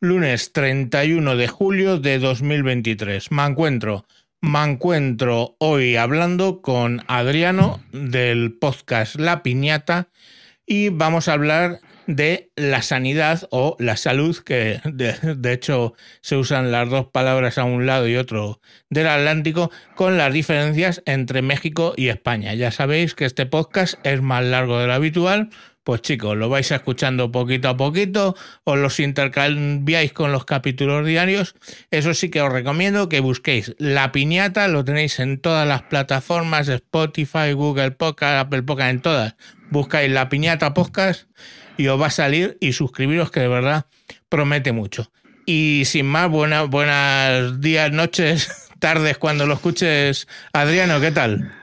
lunes 31 de julio de 2023. Me encuentro, me encuentro hoy hablando con Adriano del podcast La Piñata y vamos a hablar de la sanidad o la salud, que de, hecho se usan las dos palabras a un lado y otro del Atlántico, con las diferencias entre México y España. Ya sabéis que este podcast es más largo de lo habitual, pues chicos, lo vais escuchando poquito a poquito, os los intercambiáis con los capítulos diarios. Eso sí que os recomiendo que busquéis La Piñata, lo tenéis en todas las plataformas, Spotify, Google Podcast, Apple Podcast, en todas. Buscáis La Piñata Podcast y os va a salir y suscribiros que de verdad promete mucho. Y sin más, buenas buenas días, noches, tardes cuando lo escuches. Adriano, ¿qué tal?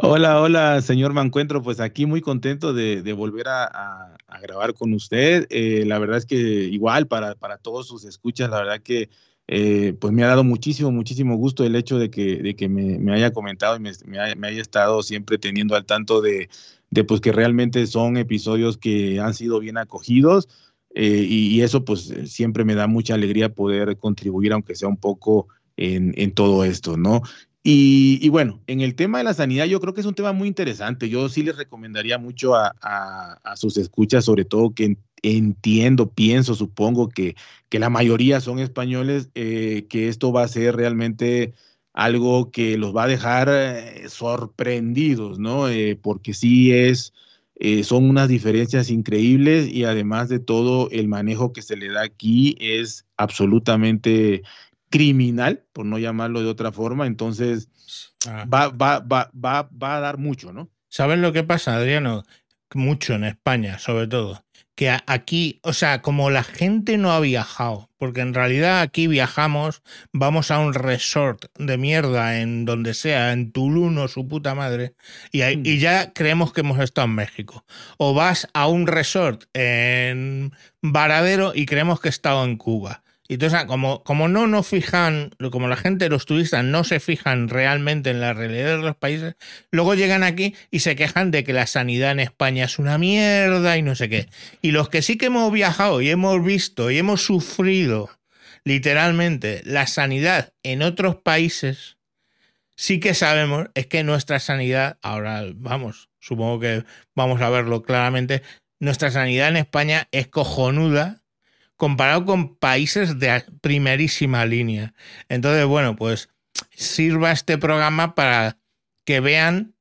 Hola, hola, señor Mancuentro. Pues aquí muy contento de, volver a, grabar con usted. Eh, la verdad es que igual para, para todos sus escuchas, la verdad que eh, pues me ha dado muchísimo, muchísimo gusto el hecho de que, de que me, haya comentado y me haya estado siempre teniendo al tanto de, de pues que realmente son episodios que han sido bien acogidos eh, y, eso pues siempre me da mucha alegría poder contribuir, aunque sea un poco en, en todo esto, ¿no? Y, bueno, en el tema de la sanidad yo creo que es un tema muy interesante. Yo sí les recomendaría mucho a, sus escuchas, sobre todo que entiendo, pienso, supongo que, que la mayoría son españoles, eh, que esto va a ser realmente algo que los va a dejar eh, sorprendidos, ¿no? Eh, porque sí es, son unas diferencias increíbles y además de todo, el manejo que se le da aquí es absolutamente criminal, por no llamarlo de otra forma, entonces ah. va, va, va, va, va a dar mucho, ¿no? ¿Saben lo que pasa, Adriano? Mucho en España, sobre todo que aquí, o sea, como la gente no ha viajado, porque en realidad aquí viajamos, vamos a un resort de mierda en donde sea, en Tulum o su puta madre, y, y mm. ya creemos que hemos estado en México. O vas a un resort en Varadero y creemos que he estado en Cuba. Y entonces, como, como no nos fijan, como la gente, los turistas no se fijan realmente en la realidad de los países, luego llegan aquí y se quejan de que la sanidad en España es una mierda y no sé qué. Y los que sí que hemos viajado y hemos visto y hemos sufrido literalmente la sanidad en otros países, sí que sabemos es que nuestra sanidad, ahora vamos, supongo que vamos a verlo claramente, nuestra sanidad en España es cojonuda comparado con países de primerísima línea. Entonces, bueno, pues sirva este programa para que vean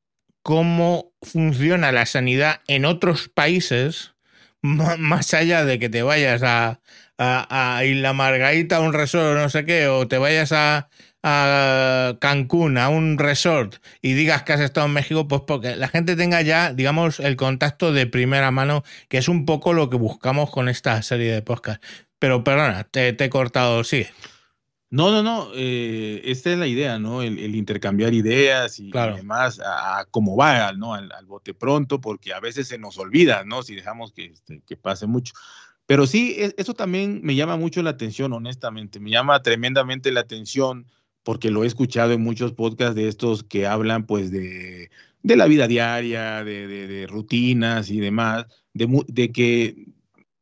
cómo funciona la sanidad en otros países, más allá de que te vayas a, a, a Isla Margarita, un resort, no sé qué, o te vayas a, a Cancún, a un resort y digas que has estado en México, pues porque la gente tenga ya, digamos, el contacto de primera mano, que es un poco lo que buscamos con esta serie de podcast. Pero perdona, te, he cortado, sí. No, no, no, eh, esta es la idea, ¿no? El, intercambiar ideas y, demás, a, cómo va, ¿no? Al, bote pronto, porque a veces se nos olvida, ¿no? Si dejamos que, este, que pase mucho. Pero sí, e, eso también me llama mucho la atención, honestamente, me llama tremendamente la atención porque lo he escuchado en muchos podcasts de estos que hablan pues de, de la vida diaria, de, de, rutinas y demás, de, que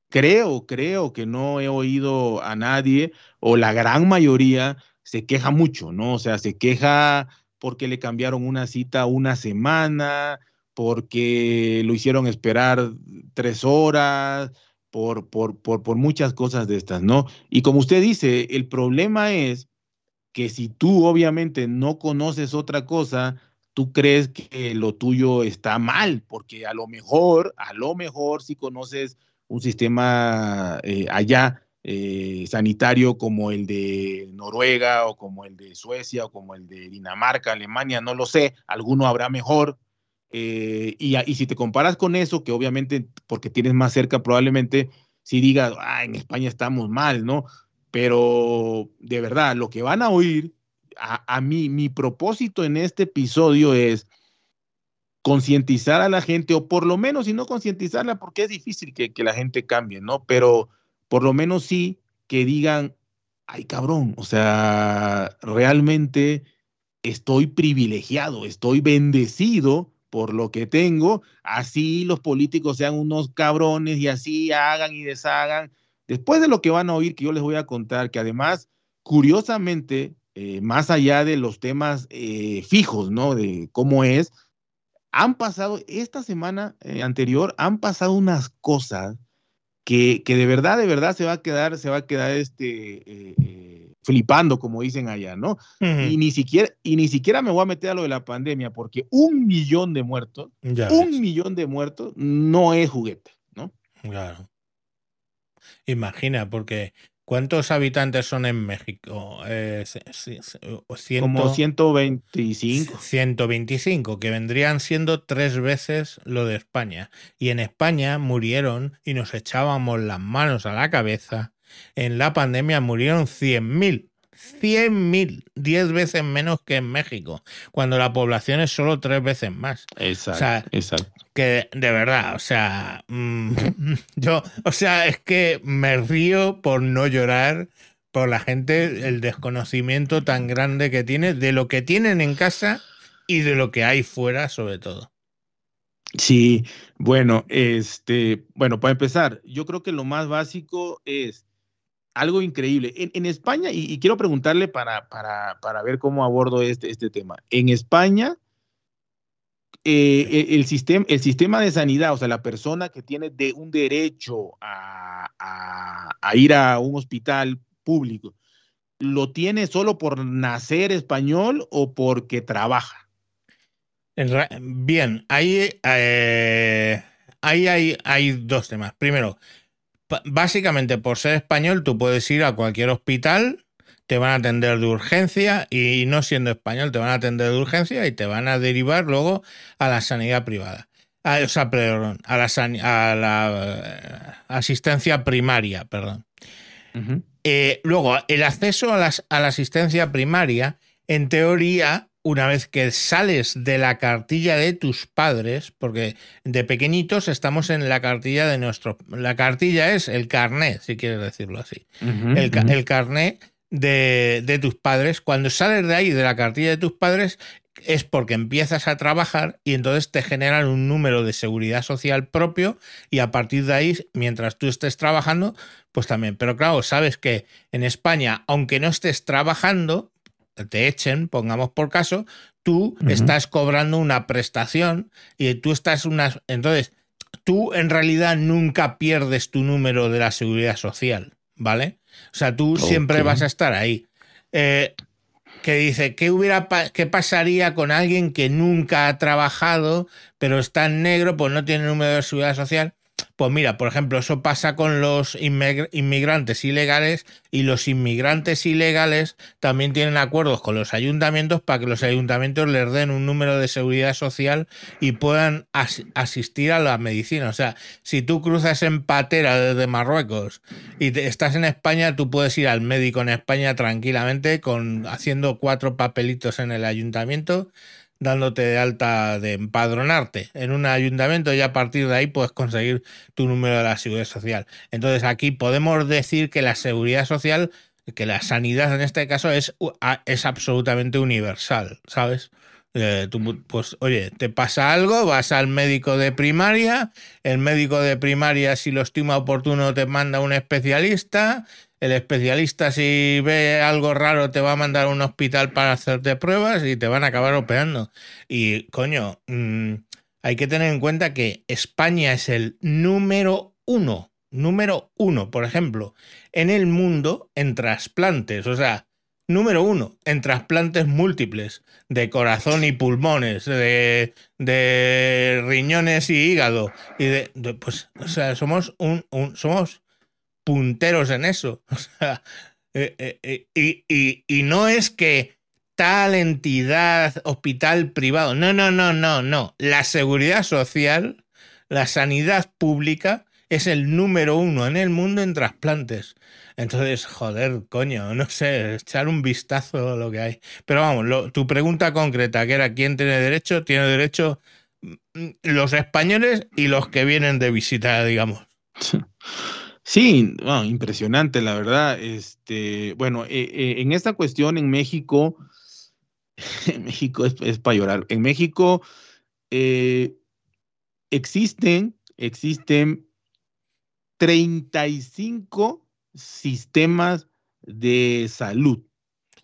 creo, creo que no he oído a nadie o la gran mayoría se queja mucho, ¿no? O sea, se queja porque le cambiaron una cita una semana, porque lo hicieron esperar tres horas, por, por, por, por muchas cosas de estas, ¿no? Y como usted dice, el problema es que si tú obviamente no conoces otra cosa, tú crees que lo tuyo está mal, porque a lo mejor, a lo mejor si conoces un sistema eh, allá eh, sanitario como el de Noruega o como el de Suecia o como el de Dinamarca, Alemania, no lo sé, alguno habrá mejor. Eh, y, y, si te comparas con eso, que obviamente porque tienes más cerca probablemente, si digas, ah, en España estamos mal, ¿no? Pero de verdad, lo que van a oír, a, mí, mi propósito en este episodio es concientizar a la gente, o por lo menos, si no concientizarla, porque es difícil que, que, la gente cambie, ¿no? Pero por lo menos sí que digan, ay cabrón, o sea, realmente estoy privilegiado, estoy bendecido por lo que tengo, así los políticos sean unos cabrones y así hagan y deshagan, Después de lo que van a oír, que yo les voy a contar, que además, curiosamente, eh, más allá de los temas eh, fijos, ¿no? De cómo es, han pasado, esta semana eh, anterior, han pasado unas cosas que, que, de verdad, de verdad se va a quedar, se va a quedar este, flipando, como dicen allá, ¿no? y, ni siquiera, y ni siquiera me voy a meter a lo de la pandemia, porque un millón de muertos, un millón de muertos no es juguete, ¿no? Claro. Imagina, porque ¿Cuántos habitantes son en México? Eh, Como 125. 125, que vendrían siendo tres veces lo de España. Y en España murieron, y nos echábamos las manos a la cabeza, en la pandemia murieron 100.000. 100.000, 10 veces menos que en México, cuando la población es solo tres veces más. Exacto, exacto. Que de verdad, o sea, mm, yo, o sea, es que me río por no llorar por la gente, el desconocimiento tan grande que tiene de lo que tienen en casa y de lo que hay fuera, sobre todo. Sí, bueno, este, bueno, para empezar, yo creo que lo más básico es algo increíble. En, España, y, quiero preguntarle para, para, ver cómo abordo este, este tema. En España, eh, e, el, sistema, el sistema de sanidad, o sea, la persona que tiene de un derecho a, ir a un hospital público, ¿lo tiene solo por nacer español o porque trabaja? Bien, ahí, eh, ahí hay, hay dos temas. Primero, básicamente por ser español tú puedes ir a cualquier hospital, te van a atender de urgencia y no siendo español te van a atender de urgencia y te van a derivar luego a la sanidad privada. A, o sea, perdón, a la, a la eh, asistencia primaria, perdón. Eh, luego, el acceso a, a la asistencia primaria, en teoría, una vez que sales de la cartilla de tus padres, porque de pequeñitos estamos en la cartilla de nuestro... La cartilla es el carné, si quieres decirlo así. el, carné de, de, tus padres. Cuando sales de ahí, de la cartilla de tus padres, es porque empiezas a trabajar y entonces te generan un número de seguridad social propio y a partir de ahí, mientras tú estés trabajando, pues también. Pero claro, sabes que en España, aunque no estés trabajando, te echen, pongamos por caso, tú estás cobrando una prestación y tú estás una... Entonces, tú en realidad nunca pierdes tu número de la seguridad social, ¿vale? O sea, tú siempre vas a estar ahí. Eh, que dice, ¿qué, hubiera ¿qué pasaría con alguien que nunca ha trabajado, pero está en negro, pues no tiene número de seguridad social? Pues mira, por ejemplo, eso pasa con los inmigrantes ilegales y los inmigrantes ilegales también tienen acuerdos con los ayuntamientos para que los ayuntamientos les den un número de seguridad social y puedan asistir a la medicina. O sea, si tú cruzas en patera desde Marruecos y estás en España, tú puedes ir al médico en España tranquilamente con haciendo cuatro papelitos en el ayuntamiento dándote de alta de empadronarte en un ayuntamiento y a partir de ahí puedes conseguir tu número de la seguridad social. Entonces aquí podemos decir que la seguridad social, que la sanidad en este caso es, es absolutamente universal, ¿sabes? Eh, pues oye, te pasa algo, vas al médico de primaria, el médico de primaria si lo estima oportuno te manda un especialista, el especialista si ve algo raro te va a mandar a un hospital para hacerte pruebas y te van a acabar operando. Y coño, mm, hay que tener en cuenta que España es el número uno, número uno, por ejemplo, en el mundo en trasplantes. O sea, número uno en trasplantes múltiples de corazón y pulmones, de, riñones y hígado. Y de, pues, o sea, somos un, un somos punteros en eso. Eh, eh, eh, y, no es que tal entidad, hospital privado, no, no, no, no, no. La seguridad social, la sanidad pública es el número uno en el mundo en trasplantes. Entonces, joder, coño, no sé, echar un vistazo a lo que hay. Pero vamos, tu pregunta concreta, que era quién tiene derecho, tiene derecho mm, los españoles y los que vienen de visita, digamos. Sí, impresionante, la verdad. Este, bueno, eh, eh, en esta cuestión en México, en México es, para llorar. En México eh, existen, existen 35 sistemas de salud.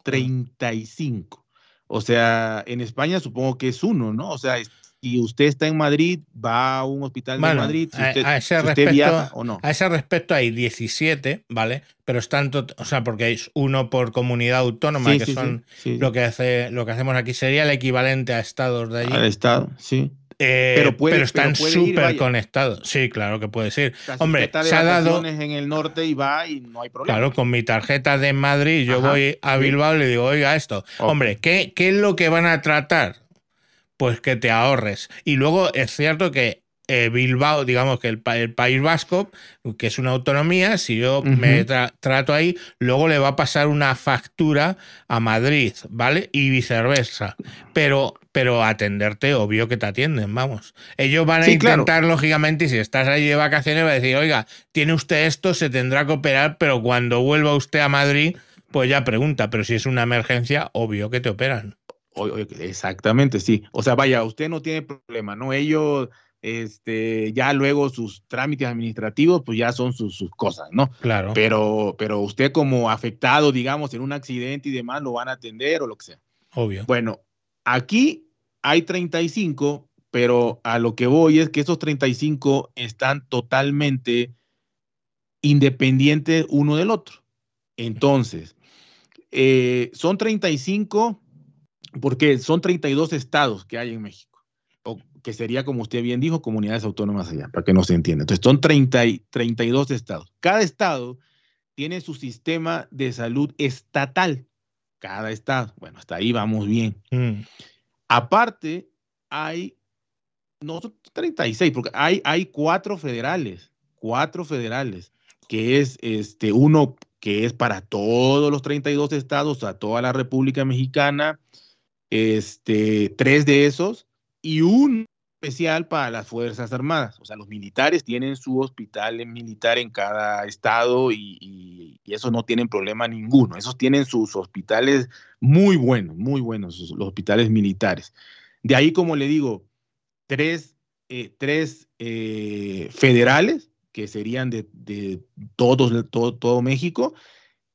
35. O sea, en España supongo que es uno, ¿no? O sea, si usted está en Madrid, va a un hospital de Madrid, si usted, a, ese respecto, o no. A ese respecto hay 17, ¿vale? Pero están, o sea, porque hay uno por comunidad autónoma, que son lo que hace, lo que hacemos aquí sería el equivalente a estados de allí. Al estado, sí. Eh, pero, puede, están súper conectados. Sí, claro que puede ser. Hombre, se ha dado. en el norte y va y no hay problema. Claro, con mi tarjeta de Madrid, yo voy a Bilbao y le digo, oiga, esto. Hombre, ¿qué, ¿qué es lo que van a tratar? Pues que te ahorres. Y luego es cierto que eh, Bilbao, digamos que el, País Vasco, que es una autonomía, si yo me trato ahí, luego le va a pasar una factura a Madrid, ¿vale? Y viceversa. Pero, pero atenderte, obvio que te atienden, vamos. Ellos van a intentar, lógicamente, y si estás ahí de vacaciones, va a decir, oiga, tiene usted esto, se tendrá que operar, pero cuando vuelva usted a Madrid, pues ya pregunta, pero si es una emergencia, obvio que te operan. Exactamente, sí. O sea, vaya, usted no tiene problema, ¿no? Ellos este, ya luego sus trámites administrativos, pues ya son sus, cosas, ¿no? Claro. Pero, pero usted como afectado, digamos, en un accidente y demás, lo van a atender o lo que sea. Obvio. Bueno, aquí hay 35, pero a lo que voy es que esos 35 están totalmente independientes uno del otro. Entonces, eh, son 35 porque son 32 estados que hay en México que sería, como usted bien dijo, comunidades autónomas allá, para que no se entienda. Entonces, son 30 y, 32 estados. Cada estado tiene su sistema de salud estatal. Cada estado. Bueno, hasta ahí vamos bien. Mm. Aparte, hay, no 36, porque hay, hay cuatro federales, cuatro federales, que es este, uno que es para todos los 32 estados, a toda la República Mexicana, este, tres de esos, y un especial para las Fuerzas Armadas. O sea, los militares tienen su hospital militar en cada estado y, eso no tienen problema ninguno. Esos tienen sus hospitales muy buenos, muy buenos, los hospitales militares. De ahí, como le digo, tres, eh, tres eh, federales, que serían de, de todo, todo México,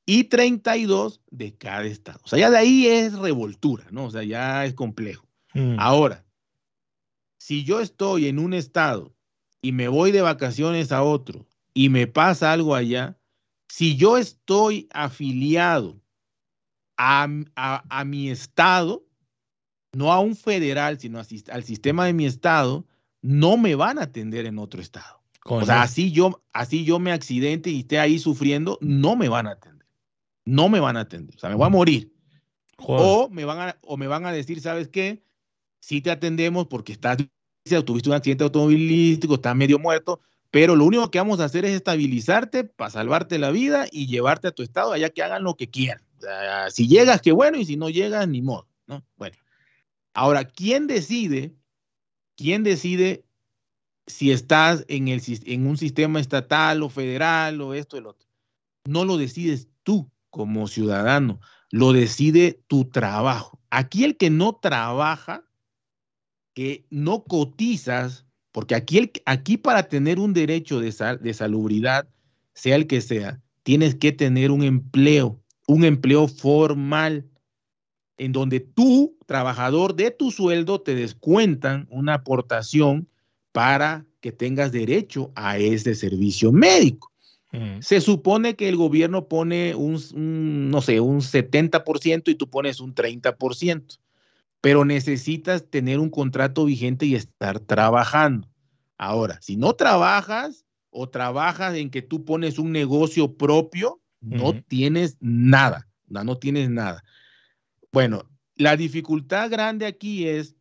y 32 de cada estado. O sea, ya de ahí es revoltura, ¿no? O sea, ya es complejo. Mm. Ahora, si yo estoy en un estado y me voy de vacaciones a otro y me pasa algo allá, si yo estoy afiliado a, mi estado, no a un federal, sino al sistema de mi estado, no me van a atender en otro estado. O sea, así yo, así yo me accidente y esté ahí sufriendo, no me van a atender. No me van a atender. O sea, me voy a morir. O me, van a, o me van a decir, ¿sabes qué? Si te atendemos porque estás tuviste un accidente automovilístico, estás medio muerto, pero lo único que vamos a hacer es estabilizarte para salvarte la vida y llevarte a tu estado allá que hagan lo que quieran. si llegas, qué bueno, y si no llegas, ni modo, ¿no? Bueno. Ahora, ¿quién decide? ¿Quién decide si estás en, el, en un sistema estatal o federal o esto o el otro? No lo decides tú como ciudadano, lo decide tu trabajo. Aquí el que no trabaja que no cotizas, porque aquí, el, aquí para tener un derecho de, de salubridad, sea el que sea, tienes que tener un empleo, un empleo formal, en donde tú, trabajador de tu sueldo, te descuentan una aportación para que tengas derecho a ese servicio médico. Mm. Se supone que el gobierno pone un, un, no sé, un 70% y tú pones un 30% pero necesitas tener un contrato vigente y estar trabajando. Ahora, si no trabajas o trabajas en que tú pones un negocio propio, no tienes nada, no, tienes nada. Bueno, la dificultad grande aquí es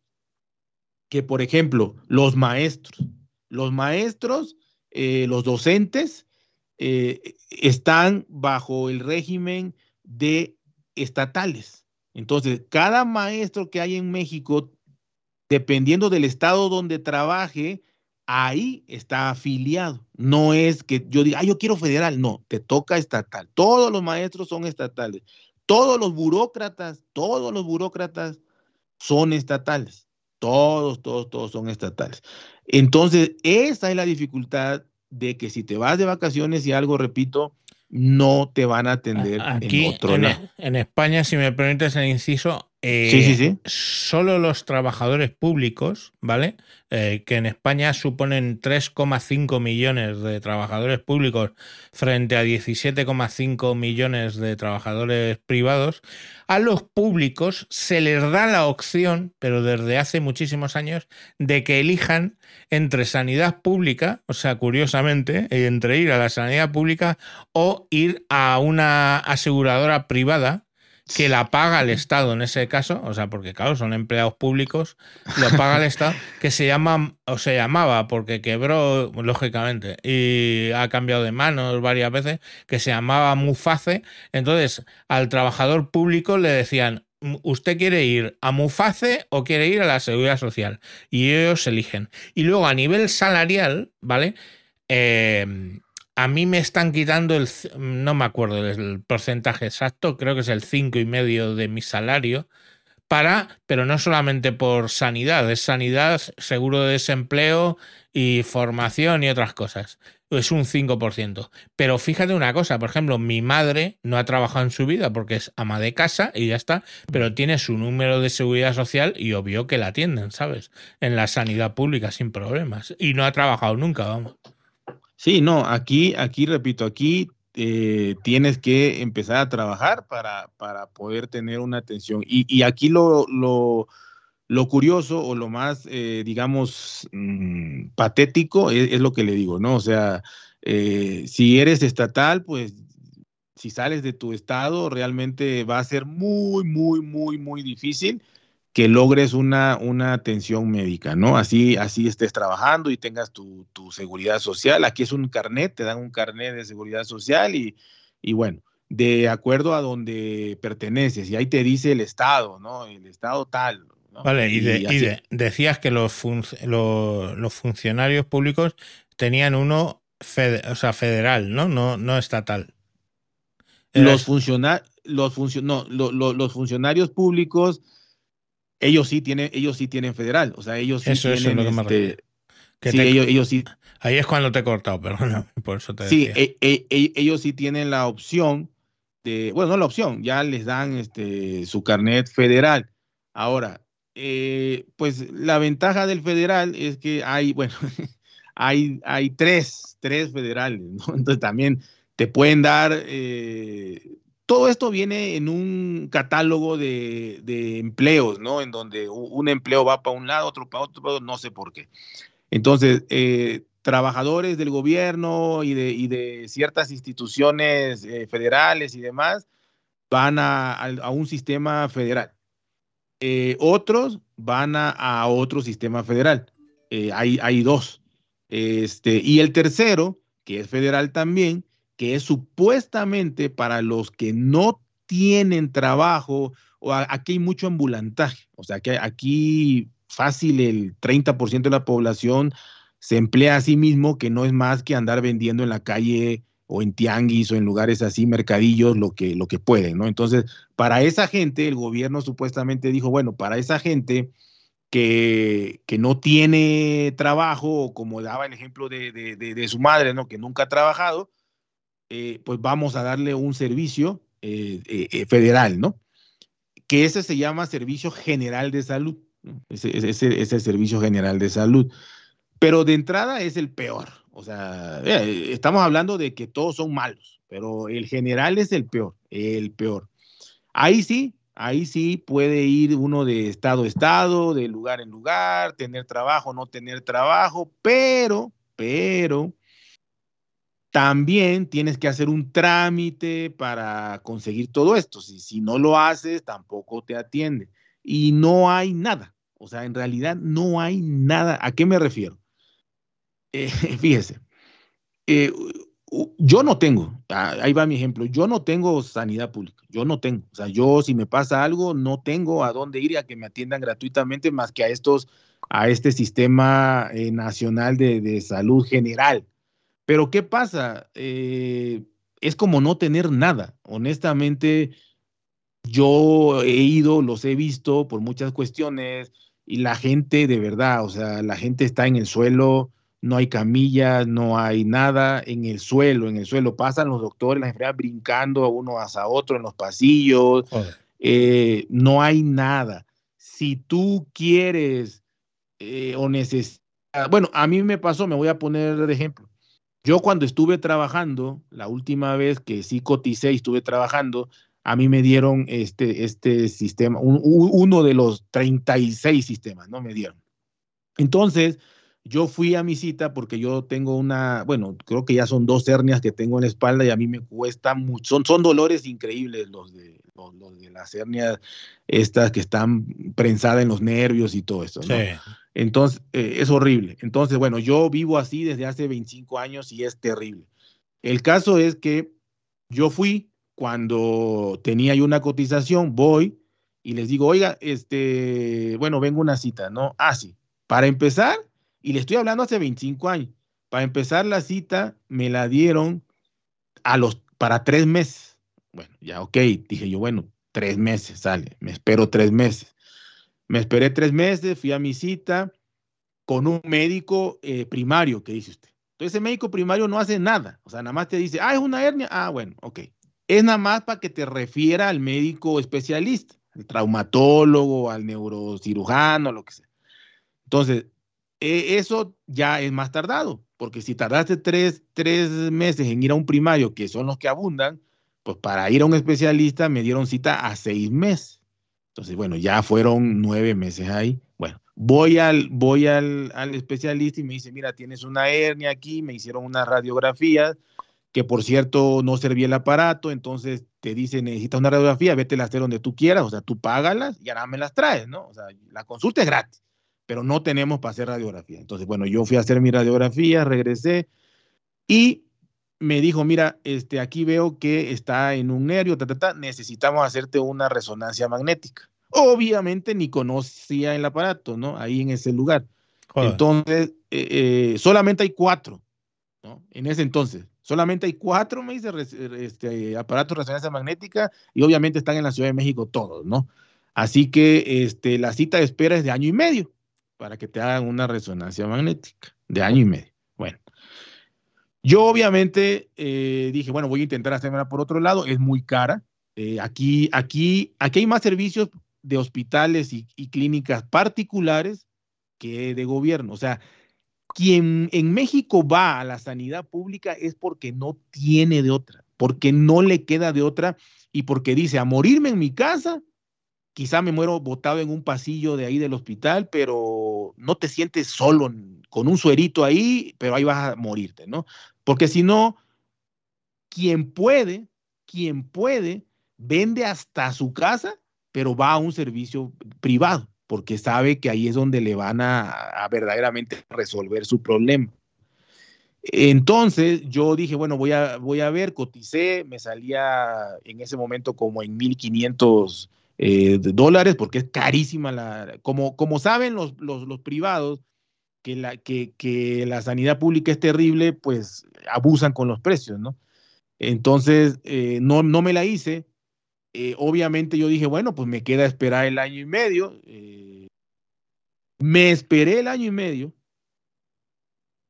que, por ejemplo, los maestros, los maestros, eh, los docentes, eh, están bajo el régimen de estatales. Entonces, cada maestro que hay en México, dependiendo del estado donde trabaje, ahí está afiliado. No es que yo diga, ah, yo quiero federal. No, te toca estatal. Todos los maestros son estatales. Todos los burócratas, todos los burócratas son estatales. Todos, todos, todos son estatales. Entonces, esa es la dificultad de que si te vas de vacaciones y algo, repito, no te van a atender Aquí, en otro lado. En España, si me permites el inciso, sí, sí, eh, sí. solo los trabajadores públicos, ¿vale? Eh, que en España suponen 3,5 millones de trabajadores públicos frente a 17,5 millones de trabajadores privados, a los públicos se les da la opción, pero desde hace muchísimos años, de que elijan entre sanidad pública, o sea, curiosamente, entre ir a la sanidad pública o ir a una aseguradora privada que la paga el Estado en ese caso, o sea, porque claro, son empleados públicos, lo paga el Estado, que se llama, o se llamaba, porque quebró, lógicamente, y ha cambiado de manos varias veces, que se llamaba Muface. Entonces, al trabajador público le decían, ¿usted quiere ir a Muface o quiere ir a la Seguridad Social? Y ellos eligen. Y luego, a nivel salarial, ¿vale? Eh, a mí me están quitando el, no me acuerdo del porcentaje exacto, creo que es el cinco y medio de mi salario, para, pero no solamente por sanidad, es sanidad, seguro de desempleo y formación y otras cosas. Es un 5%. Pero fíjate una cosa, por ejemplo, mi madre no ha trabajado en su vida porque es ama de casa y ya está, pero tiene su número de seguridad social y obvio que la atienden, ¿sabes? En la sanidad pública sin problemas. Y no ha trabajado nunca, vamos. Sí, no, aquí, aquí repito, aquí eh, tienes que empezar a trabajar para, para poder tener una atención. Y, aquí lo, lo, lo, curioso o lo más, eh, digamos, mm, patético es, lo que le digo, ¿no? O sea, eh, si eres estatal, pues si sales de tu estado, realmente va a ser muy, muy, muy, muy difícil que logres una, una atención médica, ¿no? Así, así estés trabajando y tengas tu, seguridad social. Aquí es un carnet, te dan un carnet de seguridad social y, y bueno, de acuerdo a donde perteneces. Y ahí te dice el Estado, ¿no? El Estado tal. Vale, y, decías que los, los funcionarios públicos tenían uno o sea, federal, ¿no? No, no estatal. Los, los, no, los funcionarios públicos ellos sí tienen, ellos sí tienen federal, o sea, ellos sí eso, tienen eso es lo que este, sí, ellos, sí. Ahí es cuando te he cortado, perdón, por eso te Sí, e, e, e, ellos sí tienen la opción de, bueno, no la opción, ya les dan este, su carnet federal. Ahora, eh, pues la ventaja del federal es que hay, bueno, hay, hay tres, tres federales, ¿no? Entonces también te pueden dar eh, todo esto viene en un catálogo de, empleos, ¿no? En donde un empleo va para un lado, otro para otro, no sé por qué. Entonces, eh, trabajadores del gobierno y de, ciertas instituciones eh, federales y demás van a, un sistema federal. Eh, otros van a, otro sistema federal. hay, hay dos. Este, y el tercero, que es federal también, que es supuestamente para los que no tienen trabajo, o aquí hay mucho ambulantaje, o sea que aquí fácil el 30% de la población se emplea a sí mismo, que no es más que andar vendiendo en la calle o en tianguis o en lugares así, mercadillos, lo que, lo que pueden, ¿no? Entonces, para esa gente, el gobierno supuestamente dijo, bueno, para esa gente que, que no tiene trabajo, como daba el ejemplo de, de su madre, ¿no? Que nunca ha trabajado, eh, pues vamos a darle un servicio eh, eh, federal, ¿no? Que ese se llama Servicio General de Salud, ese, ese, ese, Servicio General de Salud. Pero de entrada es el peor. O sea, estamos hablando de que todos son malos, pero el general es el peor, el peor. Ahí sí, ahí sí puede ir uno de estado a estado, de lugar en lugar, tener trabajo, no tener trabajo, pero, pero, también tienes que hacer un trámite para conseguir todo esto. Si, si no lo haces, tampoco te atiende. Y no hay nada. O sea, en realidad no hay nada. ¿A qué me refiero? Eh, fíjese, eh, yo no tengo, ah, ahí va mi ejemplo, yo no tengo sanidad pública, yo no tengo, o sea, yo si me pasa algo, no tengo a dónde ir a que me atiendan gratuitamente más que a estos, a este sistema eh, nacional de, de salud general. Pero ¿qué pasa? Eh, es como no tener nada. Honestamente, yo he ido, los he visto por muchas cuestiones y la gente de verdad, o sea, la gente está en el suelo, no hay camillas, no hay nada en el suelo, en el suelo pasan los doctores, las enfermeras brincando uno hacia otro en los pasillos, eh, no hay nada. Si tú quieres eh, o necesitas, bueno, a mí me pasó, me voy a poner de ejemplo. Yo cuando estuve trabajando, la última vez que sí coticé y estuve trabajando, a mí me dieron este, este sistema, uno de los 36 sistemas, ¿no? Me dieron. Entonces, yo fui a mi cita porque yo tengo una, bueno, creo que ya son dos hernias que tengo en la espalda y a mí me cuesta mucho, son, son dolores increíbles los de, los, de las hernias estas que están prensadas en los nervios y todo eso, ¿no? Entonces, eh, es horrible. Entonces, bueno, yo vivo así desde hace 25 años y es terrible. El caso es que yo fui, cuando tenía yo una cotización, voy y les digo, oiga, este, bueno, vengo una cita, ¿no? Ah, sí. Para empezar, y le estoy hablando hace 25 años, para empezar la cita me la dieron a los, para tres meses. Bueno, ya, ok, dije yo, bueno, tres meses, sale, me espero tres meses. Me esperé tres meses, fui a mi cita con un médico eh, primario, que dice usted. Entonces, ese médico primario no hace nada, o sea, nada más te dice, ah, es una hernia, ah, bueno, ok es nada más para que te refiera al médico especialista, al traumatólogo, al neurocirujano, lo que sea. Entonces, e, eso ya es más tardado, porque si tardaste tres, tres, meses en ir a un primario, que son los que abundan, pues para ir a un especialista me dieron cita a seis meses. Entonces, bueno, ya fueron nueve meses ahí. Bueno, voy al, voy al, al especialista y me dice, mira, tienes una hernia aquí, me hicieron una radiografía, que por cierto no servía el aparato, entonces te dice, necesitas una radiografía, vete a hacer donde tú quieras, o sea, tú págalas y ahora me las traes, ¿no? O sea, la consulta es gratis, pero no tenemos para hacer radiografía. Entonces, bueno, yo fui a hacer mi radiografía, regresé y me dijo, mira, este, aquí veo que está en un nervio, necesitamos hacerte una resonancia magnética. Obviamente ni conocía el aparato, ¿no? Ahí en ese lugar. Entonces, eh, eh, solamente hay cuatro, ¿no? En ese entonces. Solamente hay cuatro, me dice, este, aparatos de resonancia magnética y obviamente están en la Ciudad de México todos, ¿no? Así que este, la cita de espera es de año y medio para que te hagan una resonancia magnética, de año y medio. Yo obviamente eh, dije, bueno, voy a intentar hacerla por otro lado, es muy cara. Eh, aquí, aquí, aquí hay más servicios de hospitales y, y clínicas particulares que de gobierno. O sea, quien en México va a la sanidad pública es porque no tiene de otra, porque no le queda de otra y porque dice, a morirme en mi casa, quizá me muero botado en un pasillo de ahí del hospital, pero no te sientes solo con un suerito ahí, pero ahí vas a morirte, ¿no? Porque si no, quien puede, quien puede, vende hasta su casa, pero va a un servicio privado porque sabe que ahí es donde le van a, verdaderamente resolver su problema. Entonces yo dije, bueno, voy a, voy a ver, coticé, me salía en ese momento como en 1.500 eh, dólares, porque es carísima la, como, como saben los, los, privados, que la, que, que la sanidad pública es terrible, pues abusan con los precios, ¿no? Entonces, eh, no, no me la hice, eh, obviamente yo dije, bueno, pues me queda esperar el año y medio. Eh, me esperé el año y medio,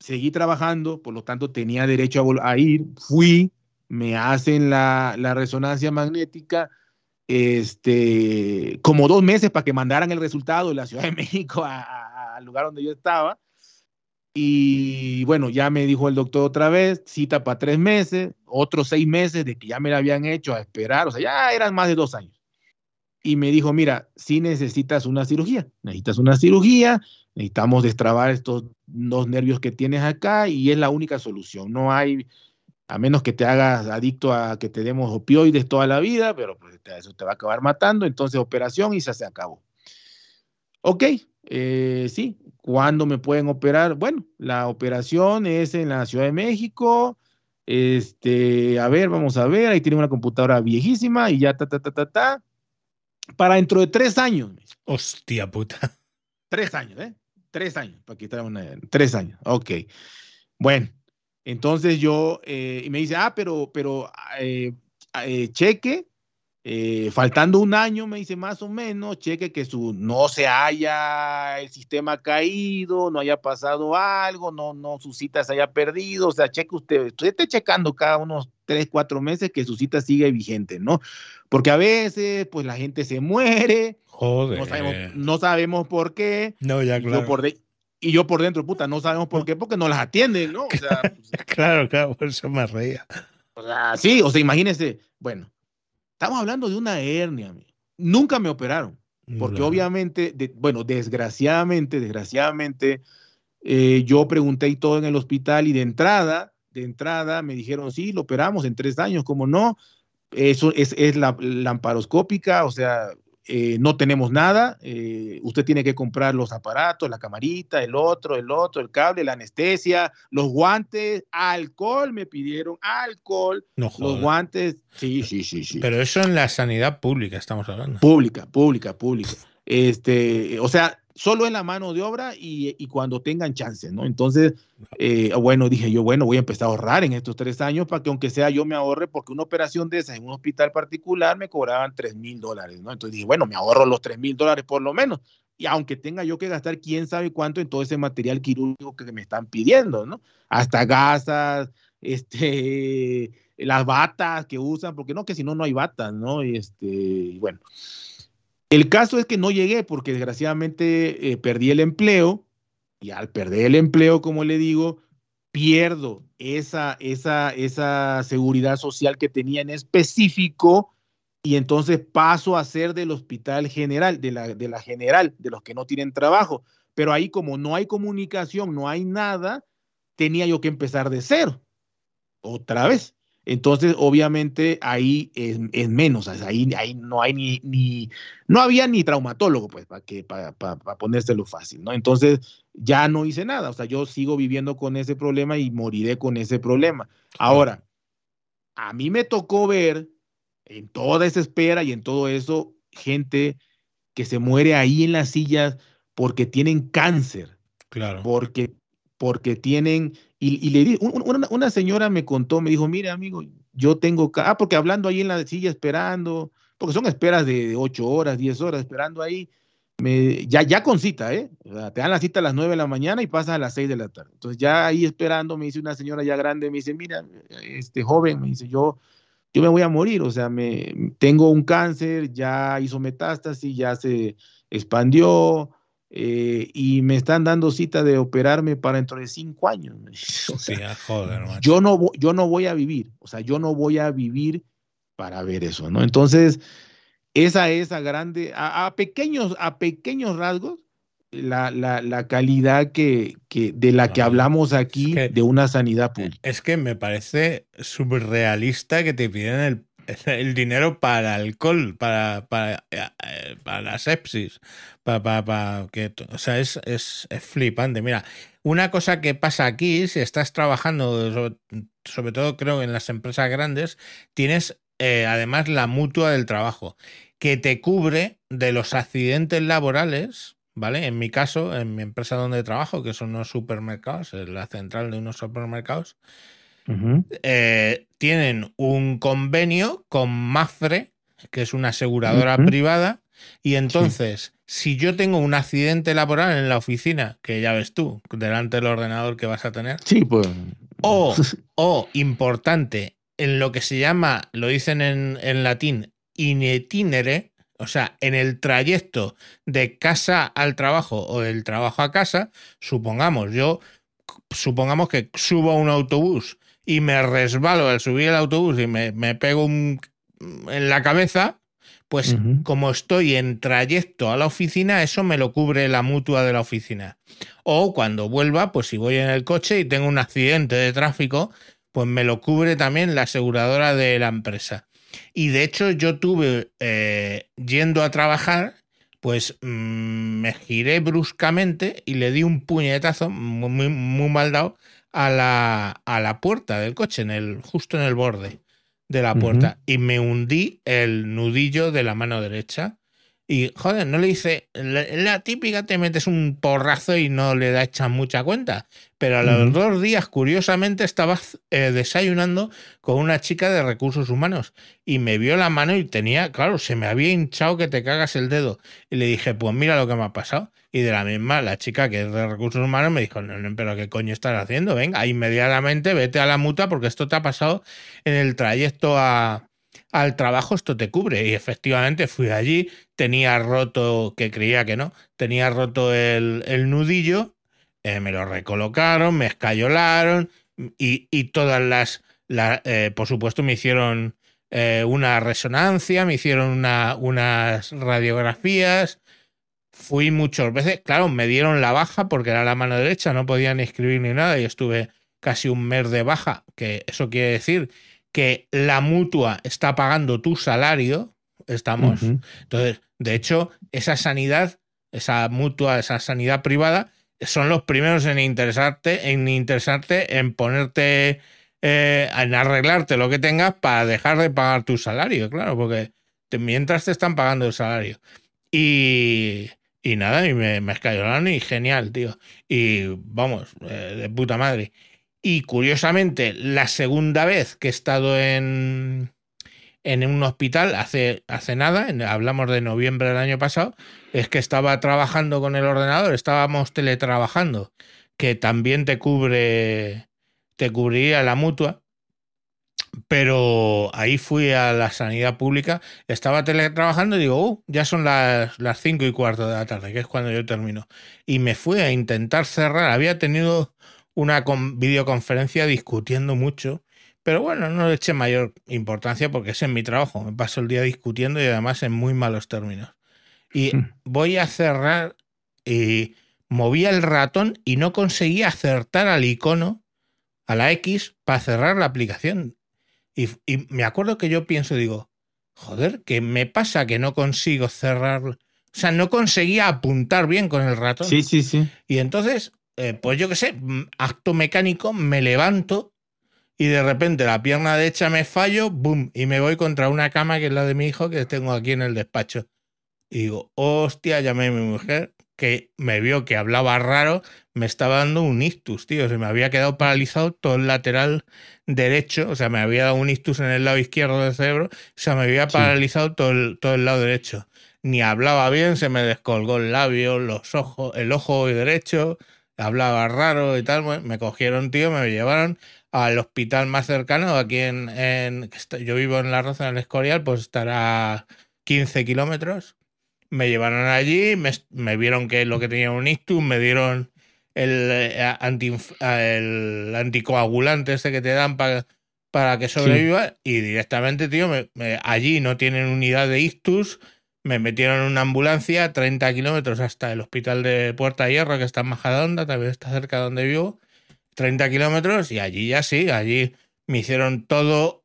seguí trabajando, por lo tanto tenía derecho a, ir, fui, me hacen la, resonancia magnética, este, como dos meses para que mandaran el resultado de la Ciudad de México al lugar donde yo estaba. Y bueno, ya me dijo el doctor otra vez, cita para tres meses, otros seis meses de que ya me la habían hecho a esperar, o sea, ya eran más de dos años. Y me dijo, mira, si necesitas una cirugía, necesitas una cirugía, necesitamos destrabar estos dos nervios que tienes acá y es la única solución. No hay, a menos que te hagas adicto a que te demos opioides toda la vida, pero pues, eso te va a acabar matando, entonces operación y se, se acabó. Ok, eh, sí, ¿cuándo me pueden operar? Bueno, la operación es en la Ciudad de México. Este, a ver, vamos a ver, ahí tiene una computadora viejísima y ya ta, ta, ta, ta, ta. Para dentro de tres años. Hostia puta. Tres años, ¿eh? Tres años, para quitar una. Tres años, ok. Bueno, entonces yo, eh, y me dice, ah, pero, pero, eh, cheque, eh, faltando un año, me dice más o menos, cheque que su, no se haya el sistema caído, no haya pasado algo, no, no su cita se haya perdido, o sea, cheque usted, usted esté checando cada unos tres, cuatro meses que su cita sigue vigente, ¿no? Porque a veces, pues la gente se muere, Joder. No sabemos, por qué. No, ya claro. Yo por y yo por dentro, puta, no sabemos por qué, porque no las atienden, ¿no? O sea, pues, claro, claro, por eso me reía. O sea, sí, o sea, imagínense, bueno, Estamos hablando de una hernia. Nunca me operaron, porque obviamente, bueno, desgraciadamente, desgraciadamente, eh, yo pregunté y todo en el hospital y de entrada, de entrada me dijeron, sí, lo operamos en tres años, como no, eso es, es la lamparoscópica, o sea, eh, no tenemos nada, eh, usted tiene que comprar los aparatos, la camarita, el otro, el otro, el cable, la anestesia, los guantes, alcohol, me pidieron alcohol, los guantes, sí, sí, sí, sí. Pero eso en la sanidad pública estamos hablando. Pública, pública, pública. Este, o sea, solo en la mano de obra y, cuando tengan chance, ¿no? Entonces, eh, bueno, dije yo, bueno, voy a empezar a ahorrar en estos tres años para que aunque sea yo me ahorre, porque una operación de esa en un hospital particular me cobraban tres mil dólares, ¿no? Entonces dije, bueno, me ahorro los tres mil dólares por lo menos. Y aunque tenga yo que gastar quién sabe cuánto en todo ese material quirúrgico que me están pidiendo, ¿no? Hasta gasas, este, las batas que usan, porque no, que si no, no hay batas, ¿no? Y este, bueno. El caso es que no llegué porque desgraciadamente eh, perdí el empleo y al perder el empleo, como le digo, pierdo esa, esa, esa seguridad social que tenía en específico y entonces paso a ser del hospital general, de la, de la general, de los que no tienen trabajo. Pero ahí como no hay comunicación, no hay nada, tenía yo que empezar de cero, otra vez. Entonces, obviamente, ahí es, menos, ahí, ahí no hay ni, ni, no había ni traumatólogo, pues, para que, para, ponérselo fácil, ¿no? Entonces, ya no hice nada, o sea, yo sigo viviendo con ese problema y moriré con ese problema. Ahora, a mí me tocó ver en toda esa espera y en todo eso, gente que se muere ahí en las sillas porque tienen cáncer. Claro. Porque, porque tienen y, le di, una, señora me contó, me dijo, mire amigo, yo tengo, ah, porque hablando ahí en la silla esperando, porque son esperas de 8 horas, 10 horas esperando ahí, me, ya, ya con cita, ¿eh? te dan la cita a las 9 de la mañana y pasas a las 6 de la tarde. Entonces ya ahí esperando, me dice una señora ya grande, me dice, mira, este joven, me dice, yo, yo me voy a morir, o sea, me, tengo un cáncer, ya hizo metástasis, ya se expandió, eh, y me están dando cita de operarme para dentro de cinco años. yo, no, yo no voy a vivir, o sea, yo no voy a vivir para ver eso, ¿no? Entonces, esa es a grande, a, pequeños, a pequeños rasgos, la, la, la calidad que, que, de la que hablamos aquí de una sanidad pública. Es que me parece surrealista que te piden el el dinero para alcohol, para, para, eh, para la sepsis, para, para, que, o sea, es, es, flipante. Mira, una cosa que pasa aquí, si estás trabajando, sobre, todo creo en las empresas grandes, tienes eh, además la mutua del trabajo, que te cubre de los accidentes laborales, ¿vale? En mi caso, en mi empresa donde trabajo, que son unos supermercados, la central de unos supermercados, eh, tienen un convenio con Mafre, que es una aseguradora privada, y entonces, si yo tengo un accidente laboral en la oficina, que ya ves tú, delante del ordenador que vas a tener, sí, pues. o, o importante, en lo que se llama, lo dicen en, en latín, itinere, o sea, en el trayecto de casa al trabajo o del trabajo a casa, supongamos, yo, supongamos que subo a un autobús y me resbalo al subir el autobús y me, pego un, en la cabeza, pues como estoy en trayecto a la oficina, eso me lo cubre la mutua de la oficina. O cuando vuelva, pues si voy en el coche y tengo un accidente de tráfico, pues me lo cubre también la aseguradora de la empresa. Y de hecho yo tuve, eh, yendo a trabajar, pues mm, me giré bruscamente y le di un puñetazo muy, muy mal dado a la, a la puerta del coche, en el, justo en el borde de la puerta, y me hundí el nudillo de la mano derecha. Y, joder, no le dice, la, típica te metes un porrazo y no le da echas mucha cuenta. Pero a los dos días, curiosamente, estaba eh, desayunando con una chica de recursos humanos y me vio la mano y tenía, claro, se me había hinchado que te cagas el dedo. Y le dije, pues mira lo que me ha pasado. Y de la misma, la chica que es de recursos humanos me dijo, no, no, pero ¿qué coño estás haciendo? Venga, inmediatamente vete a la muta porque esto te ha pasado en el trayecto a, al trabajo esto te cubre. Y efectivamente fui allí, tenía roto, que creía que no, tenía roto el, nudillo, eh, me lo recolocaron, me escayolaron y, y todas las, eh, por supuesto, me hicieron eh, una resonancia, me hicieron una, unas radiografías. Fui muchas veces, claro, me dieron la baja porque era la mano derecha, no podían escribir ni nada y estuve casi un mes de baja, que eso quiere decir que la mutua está pagando tu salario, estamos. Entonces, de hecho, esa sanidad, esa mutua, esa sanidad privada, son los primeros en interesarte, en interesarte, en ponerte, eh, en arreglarte lo que tengas para dejar de pagar tu salario, claro, porque mientras te están pagando el salario. Y, y nada, y me, me escayonaron y genial, tío. Y vamos, eh, de puta madre. Y curiosamente, la segunda vez que he estado en, en un hospital hace, hace nada, hablamos de noviembre del año pasado, es que estaba trabajando con el ordenador, estábamos teletrabajando, que también te cubre, te cubriría la mutua, pero ahí fui a la sanidad pública, estaba teletrabajando y digo, uh, ya son las, las cinco y cuarto de la tarde, que es cuando yo termino. Y me fui a intentar cerrar, había tenido una videoconferencia discutiendo mucho, pero bueno, no le eché mayor importancia porque es en mi trabajo, me paso el día discutiendo y además en muy malos términos. Y hmm. voy a cerrar y movía el ratón y no conseguía acertar al icono, a la X, para cerrar la aplicación. Y, y me acuerdo que yo pienso, digo, joder, ¿qué me pasa que no consigo cerrar? O sea, no conseguía apuntar bien con el ratón. Sí, sí, sí. Y entonces eh, pues yo qué sé, mm, acto mecánico, me levanto y de repente la pierna derecha me fallo, boom, y me voy contra una cama que es la de mi hijo que tengo aquí en el despacho. Y digo, hostia, llamé a mi mujer que me vio que hablaba raro, me estaba dando un ictus, tío. Se me había quedado paralizado todo el lateral derecho, o sea, me había dado un ictus en el lado izquierdo del cerebro, o sea, me había paralizado todo, el, todo el lado derecho. Ni hablaba bien, se me descolgó el labio, los ojos, el ojo derecho, hablaba raro y tal, me cogieron, tío, me llevaron al hospital más cercano, aquí en, en yo vivo en La Roza, en el Escorial, pues estará 15 kilómetros. Me llevaron allí, me, vieron que lo que tenía un ictus, me dieron el, eh, el anticoagulante ese que te dan para para que sobreviva y directamente, tío, allí no tienen unidad de ictus, me metieron en una ambulancia 30 kilómetros hasta el hospital de Puerta Hierro, que está en Majadahonda, también está cerca de donde vivo. 30 kilómetros y allí ya sí, allí me hicieron todo